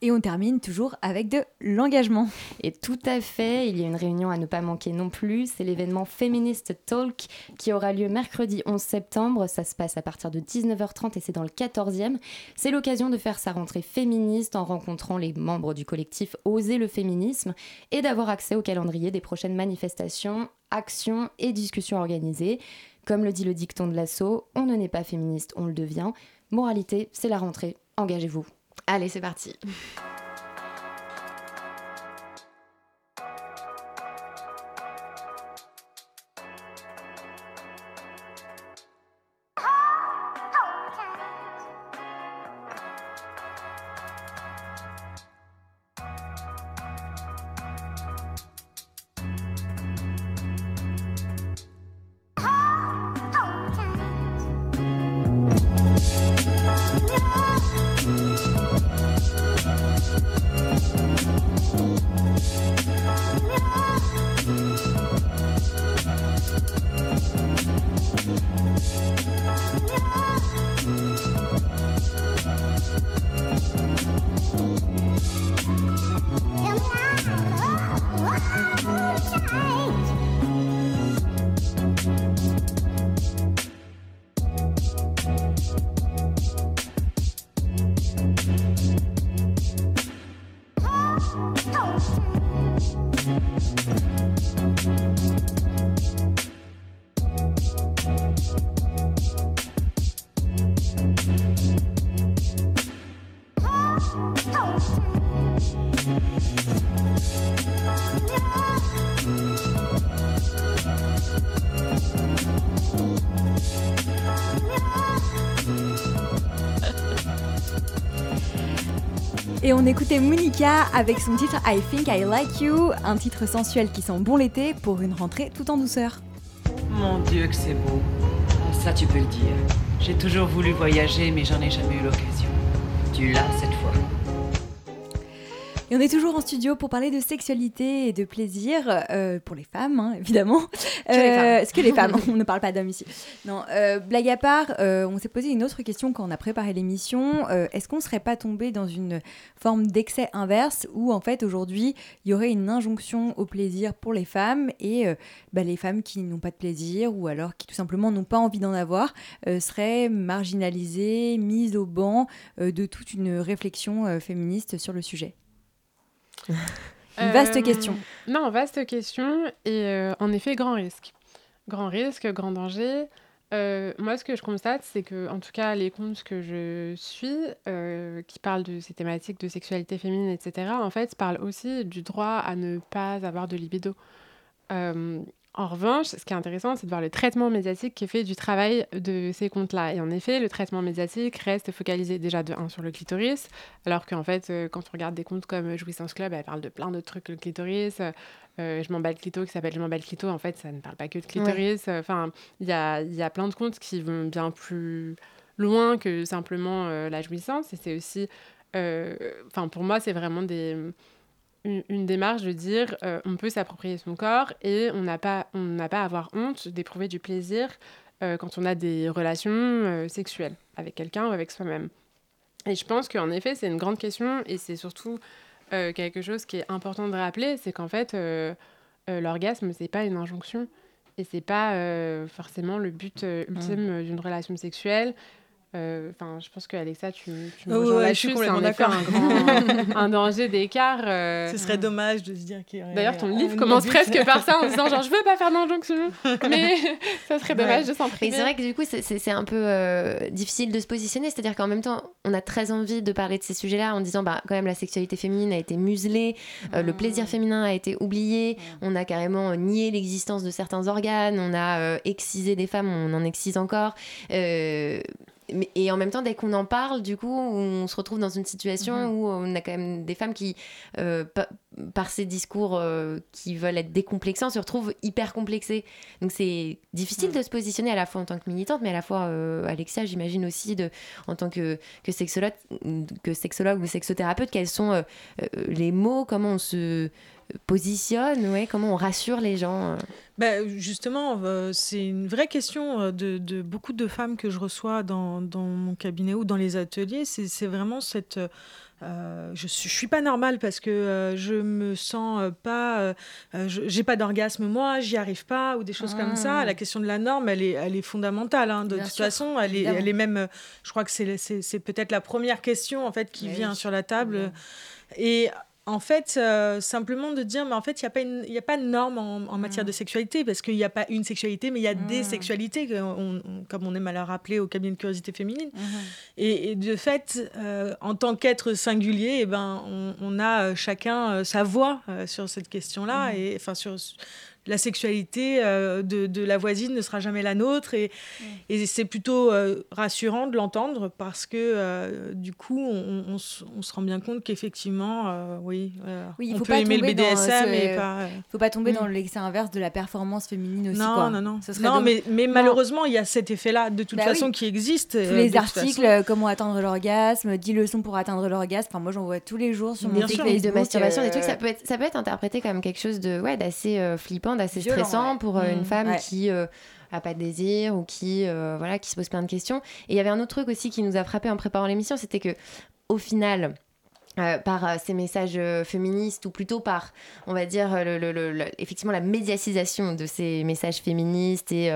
Et on termine toujours avec de l'engagement. Et tout à fait, il y a une réunion à ne pas manquer non plus, c'est l'événement Feminist Talk qui aura lieu mercredi 11 septembre, ça se passe à partir de 19h30 et c'est dans le 14e. C'est l'occasion de faire sa rentrée féministe en rencontrant les membres du collectif Oser le féminisme et d'avoir accès au calendrier des prochaines manifestations, actions et discussions organisées. Comme le dit le dicton de l'assaut, on ne naît pas féministe, on le devient. Moralité, c'est la rentrée, engagez-vous. Allez, c'est parti. Et on écoutait Monica avec son titre I Think I Like You, un titre sensuel qui sent bon l'été pour une rentrée tout en douceur. Mon Dieu que c'est beau. Ça tu peux le dire. J'ai toujours voulu voyager mais j'en ai jamais eu l'occasion. Tu l'as cette fois. Et on est toujours en studio pour parler de sexualité et de plaisir euh, pour les femmes, hein, évidemment. Que les femmes. Euh, Est-ce que les femmes *laughs* On ne parle pas d'hommes ici. Non, euh, blague à part, euh, on s'est posé une autre question quand on a préparé l'émission. Euh, Est-ce qu'on ne serait pas tombé dans une forme d'excès inverse où, en fait, aujourd'hui, il y aurait une injonction au plaisir pour les femmes et euh, bah, les femmes qui n'ont pas de plaisir ou alors qui tout simplement n'ont pas envie d'en avoir euh, seraient marginalisées, mises au banc euh, de toute une réflexion euh, féministe sur le sujet? Vaste Euh, question. Non, vaste question. Et euh, en effet, grand risque. Grand risque, grand danger. Euh, moi, ce que je constate, c'est que, en tout cas, les comptes que je suis, euh, qui parlent de ces thématiques de sexualité féminine, etc., en fait, parlent aussi du droit à ne pas avoir de libido. Euh, en revanche, ce qui est intéressant, c'est de voir le traitement médiatique qui est fait du travail de ces comptes-là. Et en effet, le traitement médiatique reste focalisé déjà de 1 sur le clitoris, alors qu'en fait, euh, quand on regarde des comptes comme Jouissance Club, elle parle de plein d'autres trucs que le clitoris. Euh, je m'en bats le clito qui s'appelle Je m'en bats le clito, en fait, ça ne parle pas que de clitoris. Enfin, il y a, y a plein de comptes qui vont bien plus loin que simplement euh, la jouissance. Et c'est aussi, euh, enfin, pour moi, c'est vraiment des une, une démarche de dire euh, on peut s'approprier son corps et on n'a pas, on n'a pas à avoir honte d'éprouver du plaisir euh, quand on a des relations euh, sexuelles avec quelqu'un ou avec soi-même. Et je pense qu'en effet, c'est une grande question et c'est surtout quelque chose qui est important de rappeler, c'est qu'en fait, l'orgasme, c'est pas une injonction et c'est pas forcément le but euh, ultime d'une relation sexuelle. Euh, Enfin, je pense que Alexa, tu, tu me Oh, ouais, je suis complètement effet un, grand, un danger d'écart. euh, Ce serait dommage de se dire qu'il y aurait D'ailleurs, ton livre commence but. presque par ça en disant genre je veux pas faire d'injonction, mais ça serait dommage de s'en priver. c'est vrai que du coup, c'est- un peu euh, difficile de se positionner. C'est-à-dire qu'en même temps, on a très envie de parler de ces sujets-là en disant, bah, quand même, la sexualité féminine a été muselée, euh, le plaisir féminin a été oublié, on a carrément euh, nié l'existence de certains organes, on a euh, excisé des femmes, on en excise encore. Euh, et en même temps, dès qu'on en parle, du coup, on se retrouve dans une situation où on a quand même des femmes qui, euh, pa- par ces discours euh, qui veulent être décomplexants, se retrouvent hyper complexées. Donc c'est difficile de se positionner à la fois en tant que militante, mais à la fois, euh, Alexia, j'imagine aussi, de, en tant que, que, sexologue, que sexologue ou sexothérapeute, quels sont les mots, comment on se positionne, ouais, comment on rassure les gens. Bah, justement, euh, c'est une vraie question euh, de, de beaucoup de femmes que je reçois dans, dans mon cabinet ou dans les ateliers. C'est c'est vraiment cette... euh, je, suis, je suis pas normale parce que euh, je me sens euh, pas, euh, euh, je- j'ai pas d'orgasme moi, j'y arrive pas ou des choses comme ça. Ah. La question de la norme, elle est, elle est fondamentale. hein. De Bien toute sûr, façon, elle est, évidemment. elle est même, euh, je crois que c'est, c'est, c'est peut-être la première question en fait qui Mais vient oui. sur la table. Et en fait, euh, simplement de dire, mais en fait, il n'y a, a pas de norme en, en matière Mm. de sexualité, parce qu'il n'y a pas une sexualité, mais il y a des sexualités, que on- on- comme on aime à la rappeler au cabinet de curiosité féminine. Et, et de fait, euh, en tant qu'être singulier, eh ben, on, on a euh, chacun sa voix euh, sur cette question-là, et enfin sur la sexualité euh, de, de la voisine ne sera jamais la nôtre, et, et c'est plutôt euh, rassurant de l'entendre parce que euh, du coup, on, on se- on se rend bien compte qu'effectivement, euh, oui, euh, Oui, il on faut peut pas aimer le tomber dans BDSM ce- et pas. euh, faut pas tomber Mm. dans l'excès inverse de la performance féminine aussi. non, quoi. non, non, Ce serait non, mais, mais Non. malheureusement, il y a cet effet-là de toute Bah façon oui. qui existe. Tous les articles, façon. comment atteindre l'orgasme, 10 leçons pour atteindre l'orgasme. Enfin, moi, j'en vois tous les jours sur mon Facebook. de masturbation, des trucs, ça peut être, ça peut être interprété comme quelque chose de ouais, d'assez euh, flippant, d'assez Violent, stressant ouais. pour euh, une Mm, femme ouais. qui euh, a pas de désir ou qui euh, voilà qui se pose plein de questions. Et il y avait un autre truc aussi qui nous a frappé en préparant l'émission, c'était que au final. euh, par euh, ces messages euh, féministes ou plutôt par, on va dire, le, le- le- le- effectivement la médiatisation de ces messages féministes et,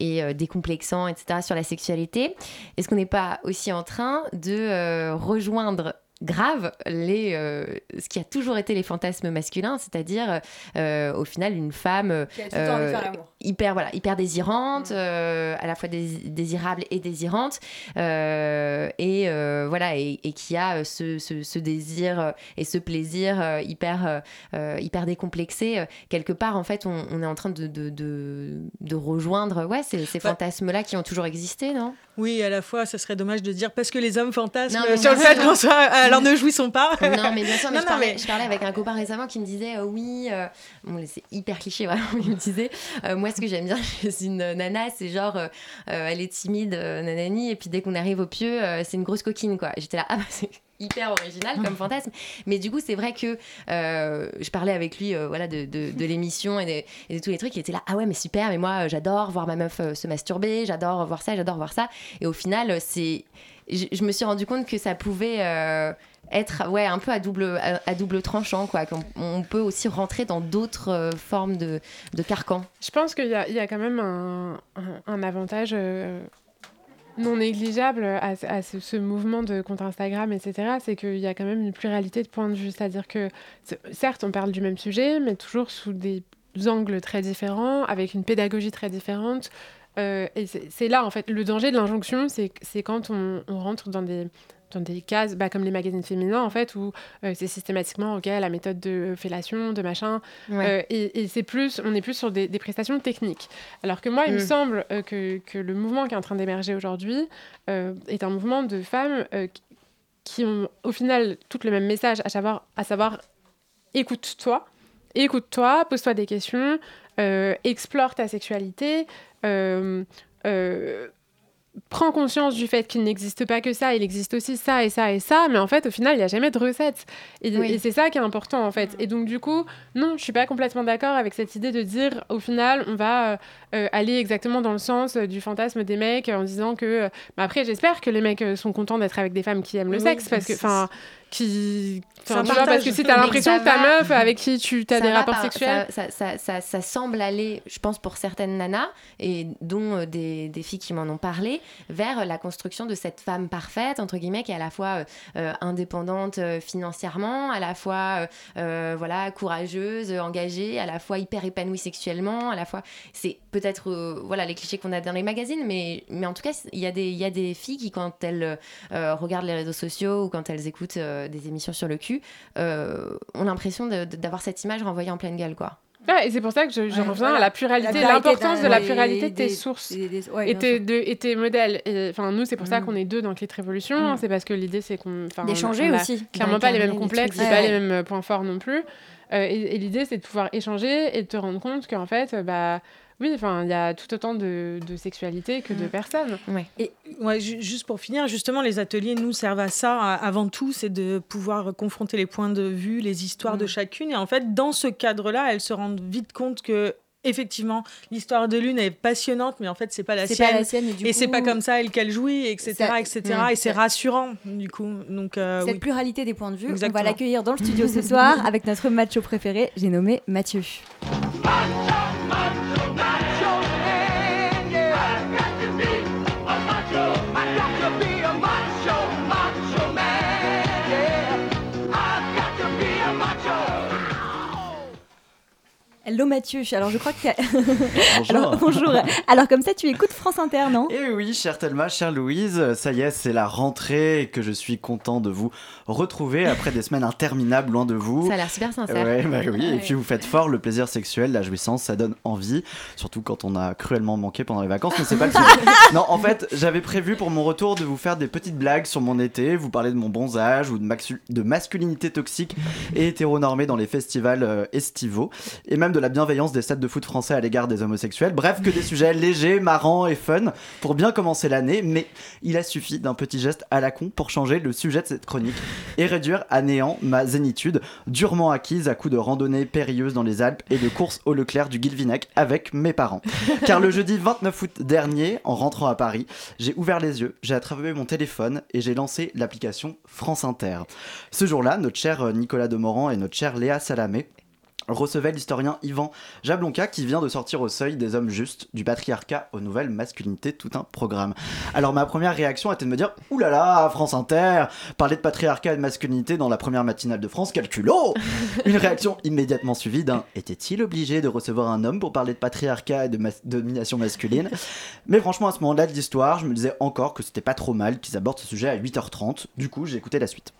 et décomplexants, etc., sur la sexualité, est-ce qu'on n'est pas aussi en train de rejoindre grave les, euh, ce qui a toujours été les fantasmes masculins, c'est-à-dire euh, au final une femme euh, Qui a tout le temps envie de faire l'amour. Hyper voilà hyper désirante, euh, à la fois dés- désirable et désirante, euh, et euh, voilà et, et qui a ce, ce- ce désir et ce plaisir hyper hyper décomplexé. Quelque part en fait on, on est en train de, de, de, de rejoindre ouais ces, ces Bah, fantasmes là qui ont toujours existé, non? Oui, à la fois, ça serait dommage de dire parce que les hommes fantasment Non, sur le fait qu'on soit. Alors ne jouissons pas. Non, mais bien sûr, mais *laughs* Non, je, non, parlais, mais- je parlais avec un copain récemment qui me disait oui, bon, c'est hyper cliché vraiment, *laughs* il me disait euh, moi ce que j'aime bien *laughs* chez une nana, c'est genre euh, euh, elle est timide, euh, nanani, et puis dès qu'on arrive au pieu, euh, c'est une grosse coquine quoi. J'étais là, *laughs* ah bah c'est hyper original comme *laughs* fantasme. Mais du coup, c'est vrai que euh, je parlais avec lui euh, voilà, de, de, de l'émission et de, et de tous les trucs. Il était là, ah ouais, mais super, mais moi j'adore voir ma meuf euh, se masturber, j'adore voir ça, j'adore voir ça. Et au final, c'est. Je, je me suis rendu compte que ça pouvait être ouais, un peu à double, à, à double tranchant, quoi. Qu'on on peut aussi rentrer dans d'autres euh, formes de, de carcans. Je pense qu'il y, a- y a quand même un, un- avantage euh, non négligeable à, à ce, mouvement de compte Instagram, etc. C'est qu'il y a quand même une pluralité de points de vue. C'est-à-dire que, c- certes, on parle du même sujet, mais toujours sous des angles très différents, avec une pédagogie très différente. Euh, et c'est c'est là, en fait, le danger de l'injonction, c'est c'est quand on rentre dans des, dans des cases, bah, comme les magazines féminins, en fait, où euh, c'est systématiquement, OK, la méthode de fellation, de machin. Ouais. Euh, et et c'est plus, on est plus sur des, des prestations techniques. Alors que moi, il me Mm. semble euh, que, que le mouvement qui est en train d'émerger aujourd'hui euh, est un mouvement de femmes euh, qui- ont au final toutes le même message, à savoir, à savoir écoute-toi, écoute-toi, pose-toi des questions, euh, explore ta sexualité, euh, prends conscience du fait qu'il n'existe pas que ça, il existe aussi ça et ça et ça, mais en fait, au final, il n'y a jamais de recette. Et, Oui. et c'est ça qui est important, en fait. Et donc, du coup, non, je suis pas complètement d'accord avec cette idée de dire, au final, on va euh, euh, aller exactement dans le sens euh, du fantasme des mecs en disant que... euh, bah après, j'espère que les mecs sont contents d'être avec des femmes qui aiment le Oui, sexe, parce que, enfin, qui... Enfin, tu vois, parce que si tu as Mais l'impression que ta meuf avec qui tu as des rapports par- sexuels... Ça, ça, ça, ça- ça semble aller, je pense, pour certaines nanas, et dont euh, des, des filles qui m'en ont parlé, vers la construction de cette femme parfaite, entre guillemets, qui est à la fois euh, euh, indépendante euh, financièrement, à la fois euh, voilà, courageuse, engagée, à la fois hyper épanouie sexuellement, à la fois. C'est peut-être euh, voilà, les clichés qu'on a dans les magazines, mais, mais en tout cas, il y, a des- il y a des filles qui, quand elles euh, regardent les réseaux sociaux ou quand elles écoutent euh, des émissions sur le cul, euh, ont l'impression d'avoir cette image renvoyée en pleine gueule, quoi. Ouais, et c'est pour ça que je, je Ouais, reviens voilà. à la pluralité, l'importance de la des- pluralité de tes des- sources des- des- ouais, et, tes, de- et tes modèles. Enfin, nous, c'est pour ça Mm. qu'on est deux dans de Révolution. hein, Mm. C'est parce que l'idée, c'est qu'on. D'échanger aussi, Clairement pas les mêmes complexes, pas les mêmes points forts non plus. Euh, et et l'idée, c'est de pouvoir échanger et de te rendre compte qu'en fait, bah. Oui, enfin, il y a tout autant de, de sexualité que de Mm. personnes. Et ouais, ju- juste pour finir, justement, les ateliers nous servent à ça. à- Avant tout, c'est de pouvoir confronter les points de vue, les histoires Mm. de chacune. Et en fait, dans ce cadre-là, elles se rendent vite compte que. Effectivement, l'histoire de l'une est passionnante, mais en fait, c'est pas la C'est sienne. pas la sienne, et du c'est pas comme ça elle qu'elle jouit, etc., Ça- etc. Mm. Et c'est rassurant, du coup. Donc, euh, Cette oui. pluralité des points de vue, on Exactement. va l'accueillir dans le studio ce soir avec notre macho préféré, j'ai nommé Mathieu. Hello Mathieu, alors je crois que... Bonjour. Alors, bonjour. Alors comme ça tu écoutes France Inter, non? Eh oui, chère Thelma, chère Louise, ça y est, c'est la rentrée et que je suis content de vous retrouver après des semaines interminables loin de vous. Ça a l'air super sincère. Ouais, bah oui, et Ouais. puis vous faites fort le plaisir sexuel, la jouissance, ça donne envie, surtout quand on a cruellement manqué pendant les vacances, mais c'est pas le sujet. *laughs* non, en fait, j'avais prévu pour mon retour de vous faire des petites blagues sur mon été, vous parler de mon bronzage ou de, maxu- de masculinité toxique et hétéronormée dans les festivals euh, estivaux, et même de la bienveillance des stades de foot français à l'égard des homosexuels. Bref, que des *laughs* sujets légers, marrants et fun pour bien commencer l'année, mais il a suffi d'un petit geste à la con pour changer le sujet de cette chronique et réduire à néant ma zénitude, durement acquise à coups de randonnées périlleuses dans les Alpes et de courses au Leclerc du Guilvinec avec mes parents. Car le jeudi 29 août dernier, en rentrant à Paris, j'ai ouvert les yeux, j'ai attrapé mon téléphone et j'ai lancé l'application France Inter. Ce jour-là, notre cher euh, Nicolas Demorand et notre chère Léa Salamé recevait l'historien Yvan Jablonka qui vient de sortir au seuil des hommes justes du patriarcat aux nouvelles masculinités tout un programme. Alors ma première réaction était de me dire Ouh là là, France Inter, parler de patriarcat et de masculinité dans la première matinale de France, quel culot *laughs* Une réaction immédiatement suivie d'un Était-il obligé de recevoir un homme pour parler de patriarcat et de mas- domination masculine? Mais franchement à ce moment-là de l'histoire, je me disais encore que c'était pas trop mal qu'ils abordent ce sujet à 8h30. Du coup, j'ai écouté la suite.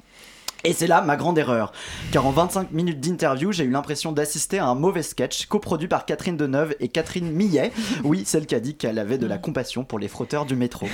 Et c'est là ma grande erreur, car en 25 minutes d'interview, j'ai eu l'impression d'assister à un mauvais sketch coproduit par Catherine Deneuve et Catherine Millet, *laughs* oui, celle qui a dit qu'elle avait de la compassion pour les frotteurs du métro.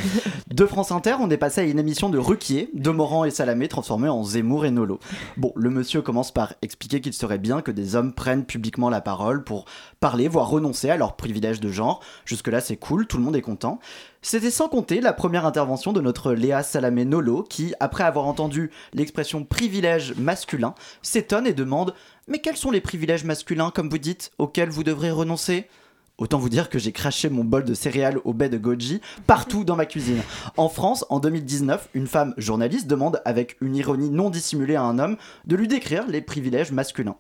De France Inter, on est passé à une émission de Ruquier, de Morand et Salamé transformée en Zemmour et Nolo. Bon, le monsieur commence par expliquer qu'il serait bien que des hommes prennent publiquement la parole pour parler, voire renoncer à leurs privilèges de genre. Jusque-là, c'est cool, tout le monde est content. C'était sans compter la première intervention de notre Léa Salamé Nolo qui, après avoir entendu l'expression privilège masculin, s'étonne et demande Mais quels sont les privilèges masculins, comme vous dites, auxquels vous devrez renoncer? Autant vous dire que j'ai craché mon bol de céréales au baie de goji partout dans ma cuisine. En France, en 2019, une femme journaliste demande avec une ironie non dissimulée à un homme de lui décrire les privilèges masculins.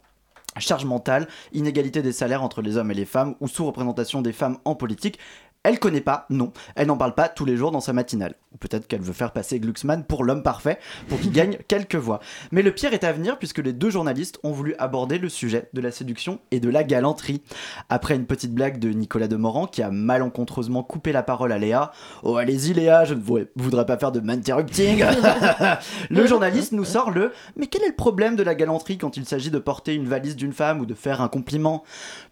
Charge mentale, inégalité des salaires entre les hommes et les femmes ou sous-représentation des femmes en politique. Elle connaît pas, non, elle n'en parle pas tous les jours dans sa matinale. Ou peut-être qu'elle veut faire passer Glucksmann pour l'homme parfait, pour qu'il *laughs* gagne quelques voix. Mais le pire est à venir puisque les deux journalistes ont voulu aborder le sujet de la séduction et de la galanterie. Après une petite blague de Nicolas Demorand qui a malencontreusement coupé la parole à Léa. Oh allez-y Léa, je ne voudrais- voudrais pas faire de interrupting. *laughs* le journaliste nous sort le Mais quel est le problème de la galanterie quand il s'agit de porter une valise d'une femme ou de faire un compliment?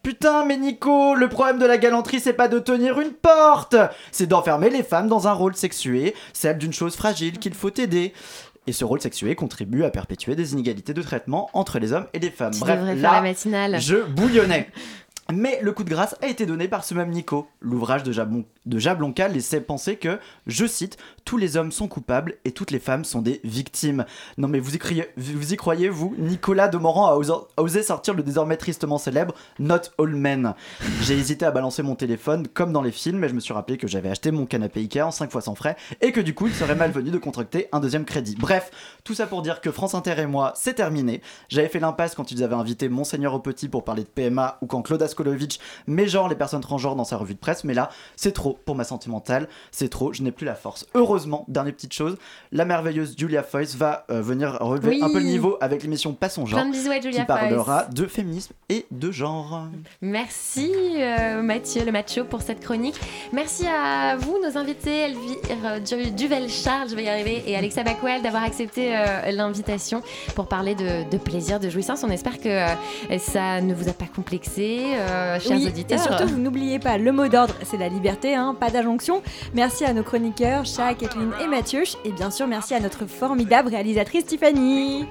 Putain mais Nico, le problème de la galanterie c'est pas de tenir une porte, c'est d'enfermer les femmes dans un rôle sexué, celle d'une chose fragile qu'il faut aider. Et ce rôle sexué contribue à perpétuer des inégalités de traitement entre les hommes et les femmes. Tu Bref, devrais là, faire la matinale. je bouillonnais. Mais le coup de grâce a été donné par ce même Nico. L'ouvrage de, Jablon- de Jablonka laissait penser que, je cite, tous les hommes sont coupables et toutes les femmes sont des victimes. Non mais vous y, vous y croyez, vous Nicolas Demorand a a osé sortir le désormais tristement célèbre Not All Men. J'ai hésité à balancer mon téléphone comme dans les films, mais je me suis rappelé que j'avais acheté mon canapé Ikea en 5 fois sans frais et que du coup il serait malvenu de contracter un deuxième crédit. Bref, tout ça pour dire que France Inter et moi, c'est terminé. J'avais fait l'impasse quand ils avaient invité Monseigneur au Petit pour parler de PMA ou quand Claude Daskolovic met genre les personnes transgenres dans sa revue de presse, mais là, c'est trop pour ma sentimentale, c'est trop, je n'ai plus la force. Heureusement, dernière petite chose, la merveilleuse Julia Foyce va euh, venir relever Oui. un peu le niveau avec l'émission Passons genre, Plein de bisous à Julia qui parlera Foyce. de féminisme et de genre. Merci euh, Mathieu le macho pour cette chronique. Merci à vous, nos invités, Elvire Du- Duvel-Charles, je vais y arriver, et Alexa Backwell d'avoir accepté euh, l'invitation pour parler de, de plaisir, de jouissance. On espère que euh, ça ne vous a pas complexé, euh, chers Oui, auditeurs. Et surtout, vous n'oubliez pas, le mot d'ordre, c'est la liberté, hein, pas d'injonction. Merci à nos chroniqueurs, Chat, Kathleen et Mathieu. Et bien sûr, merci à notre formidable réalisatrice Tiffany.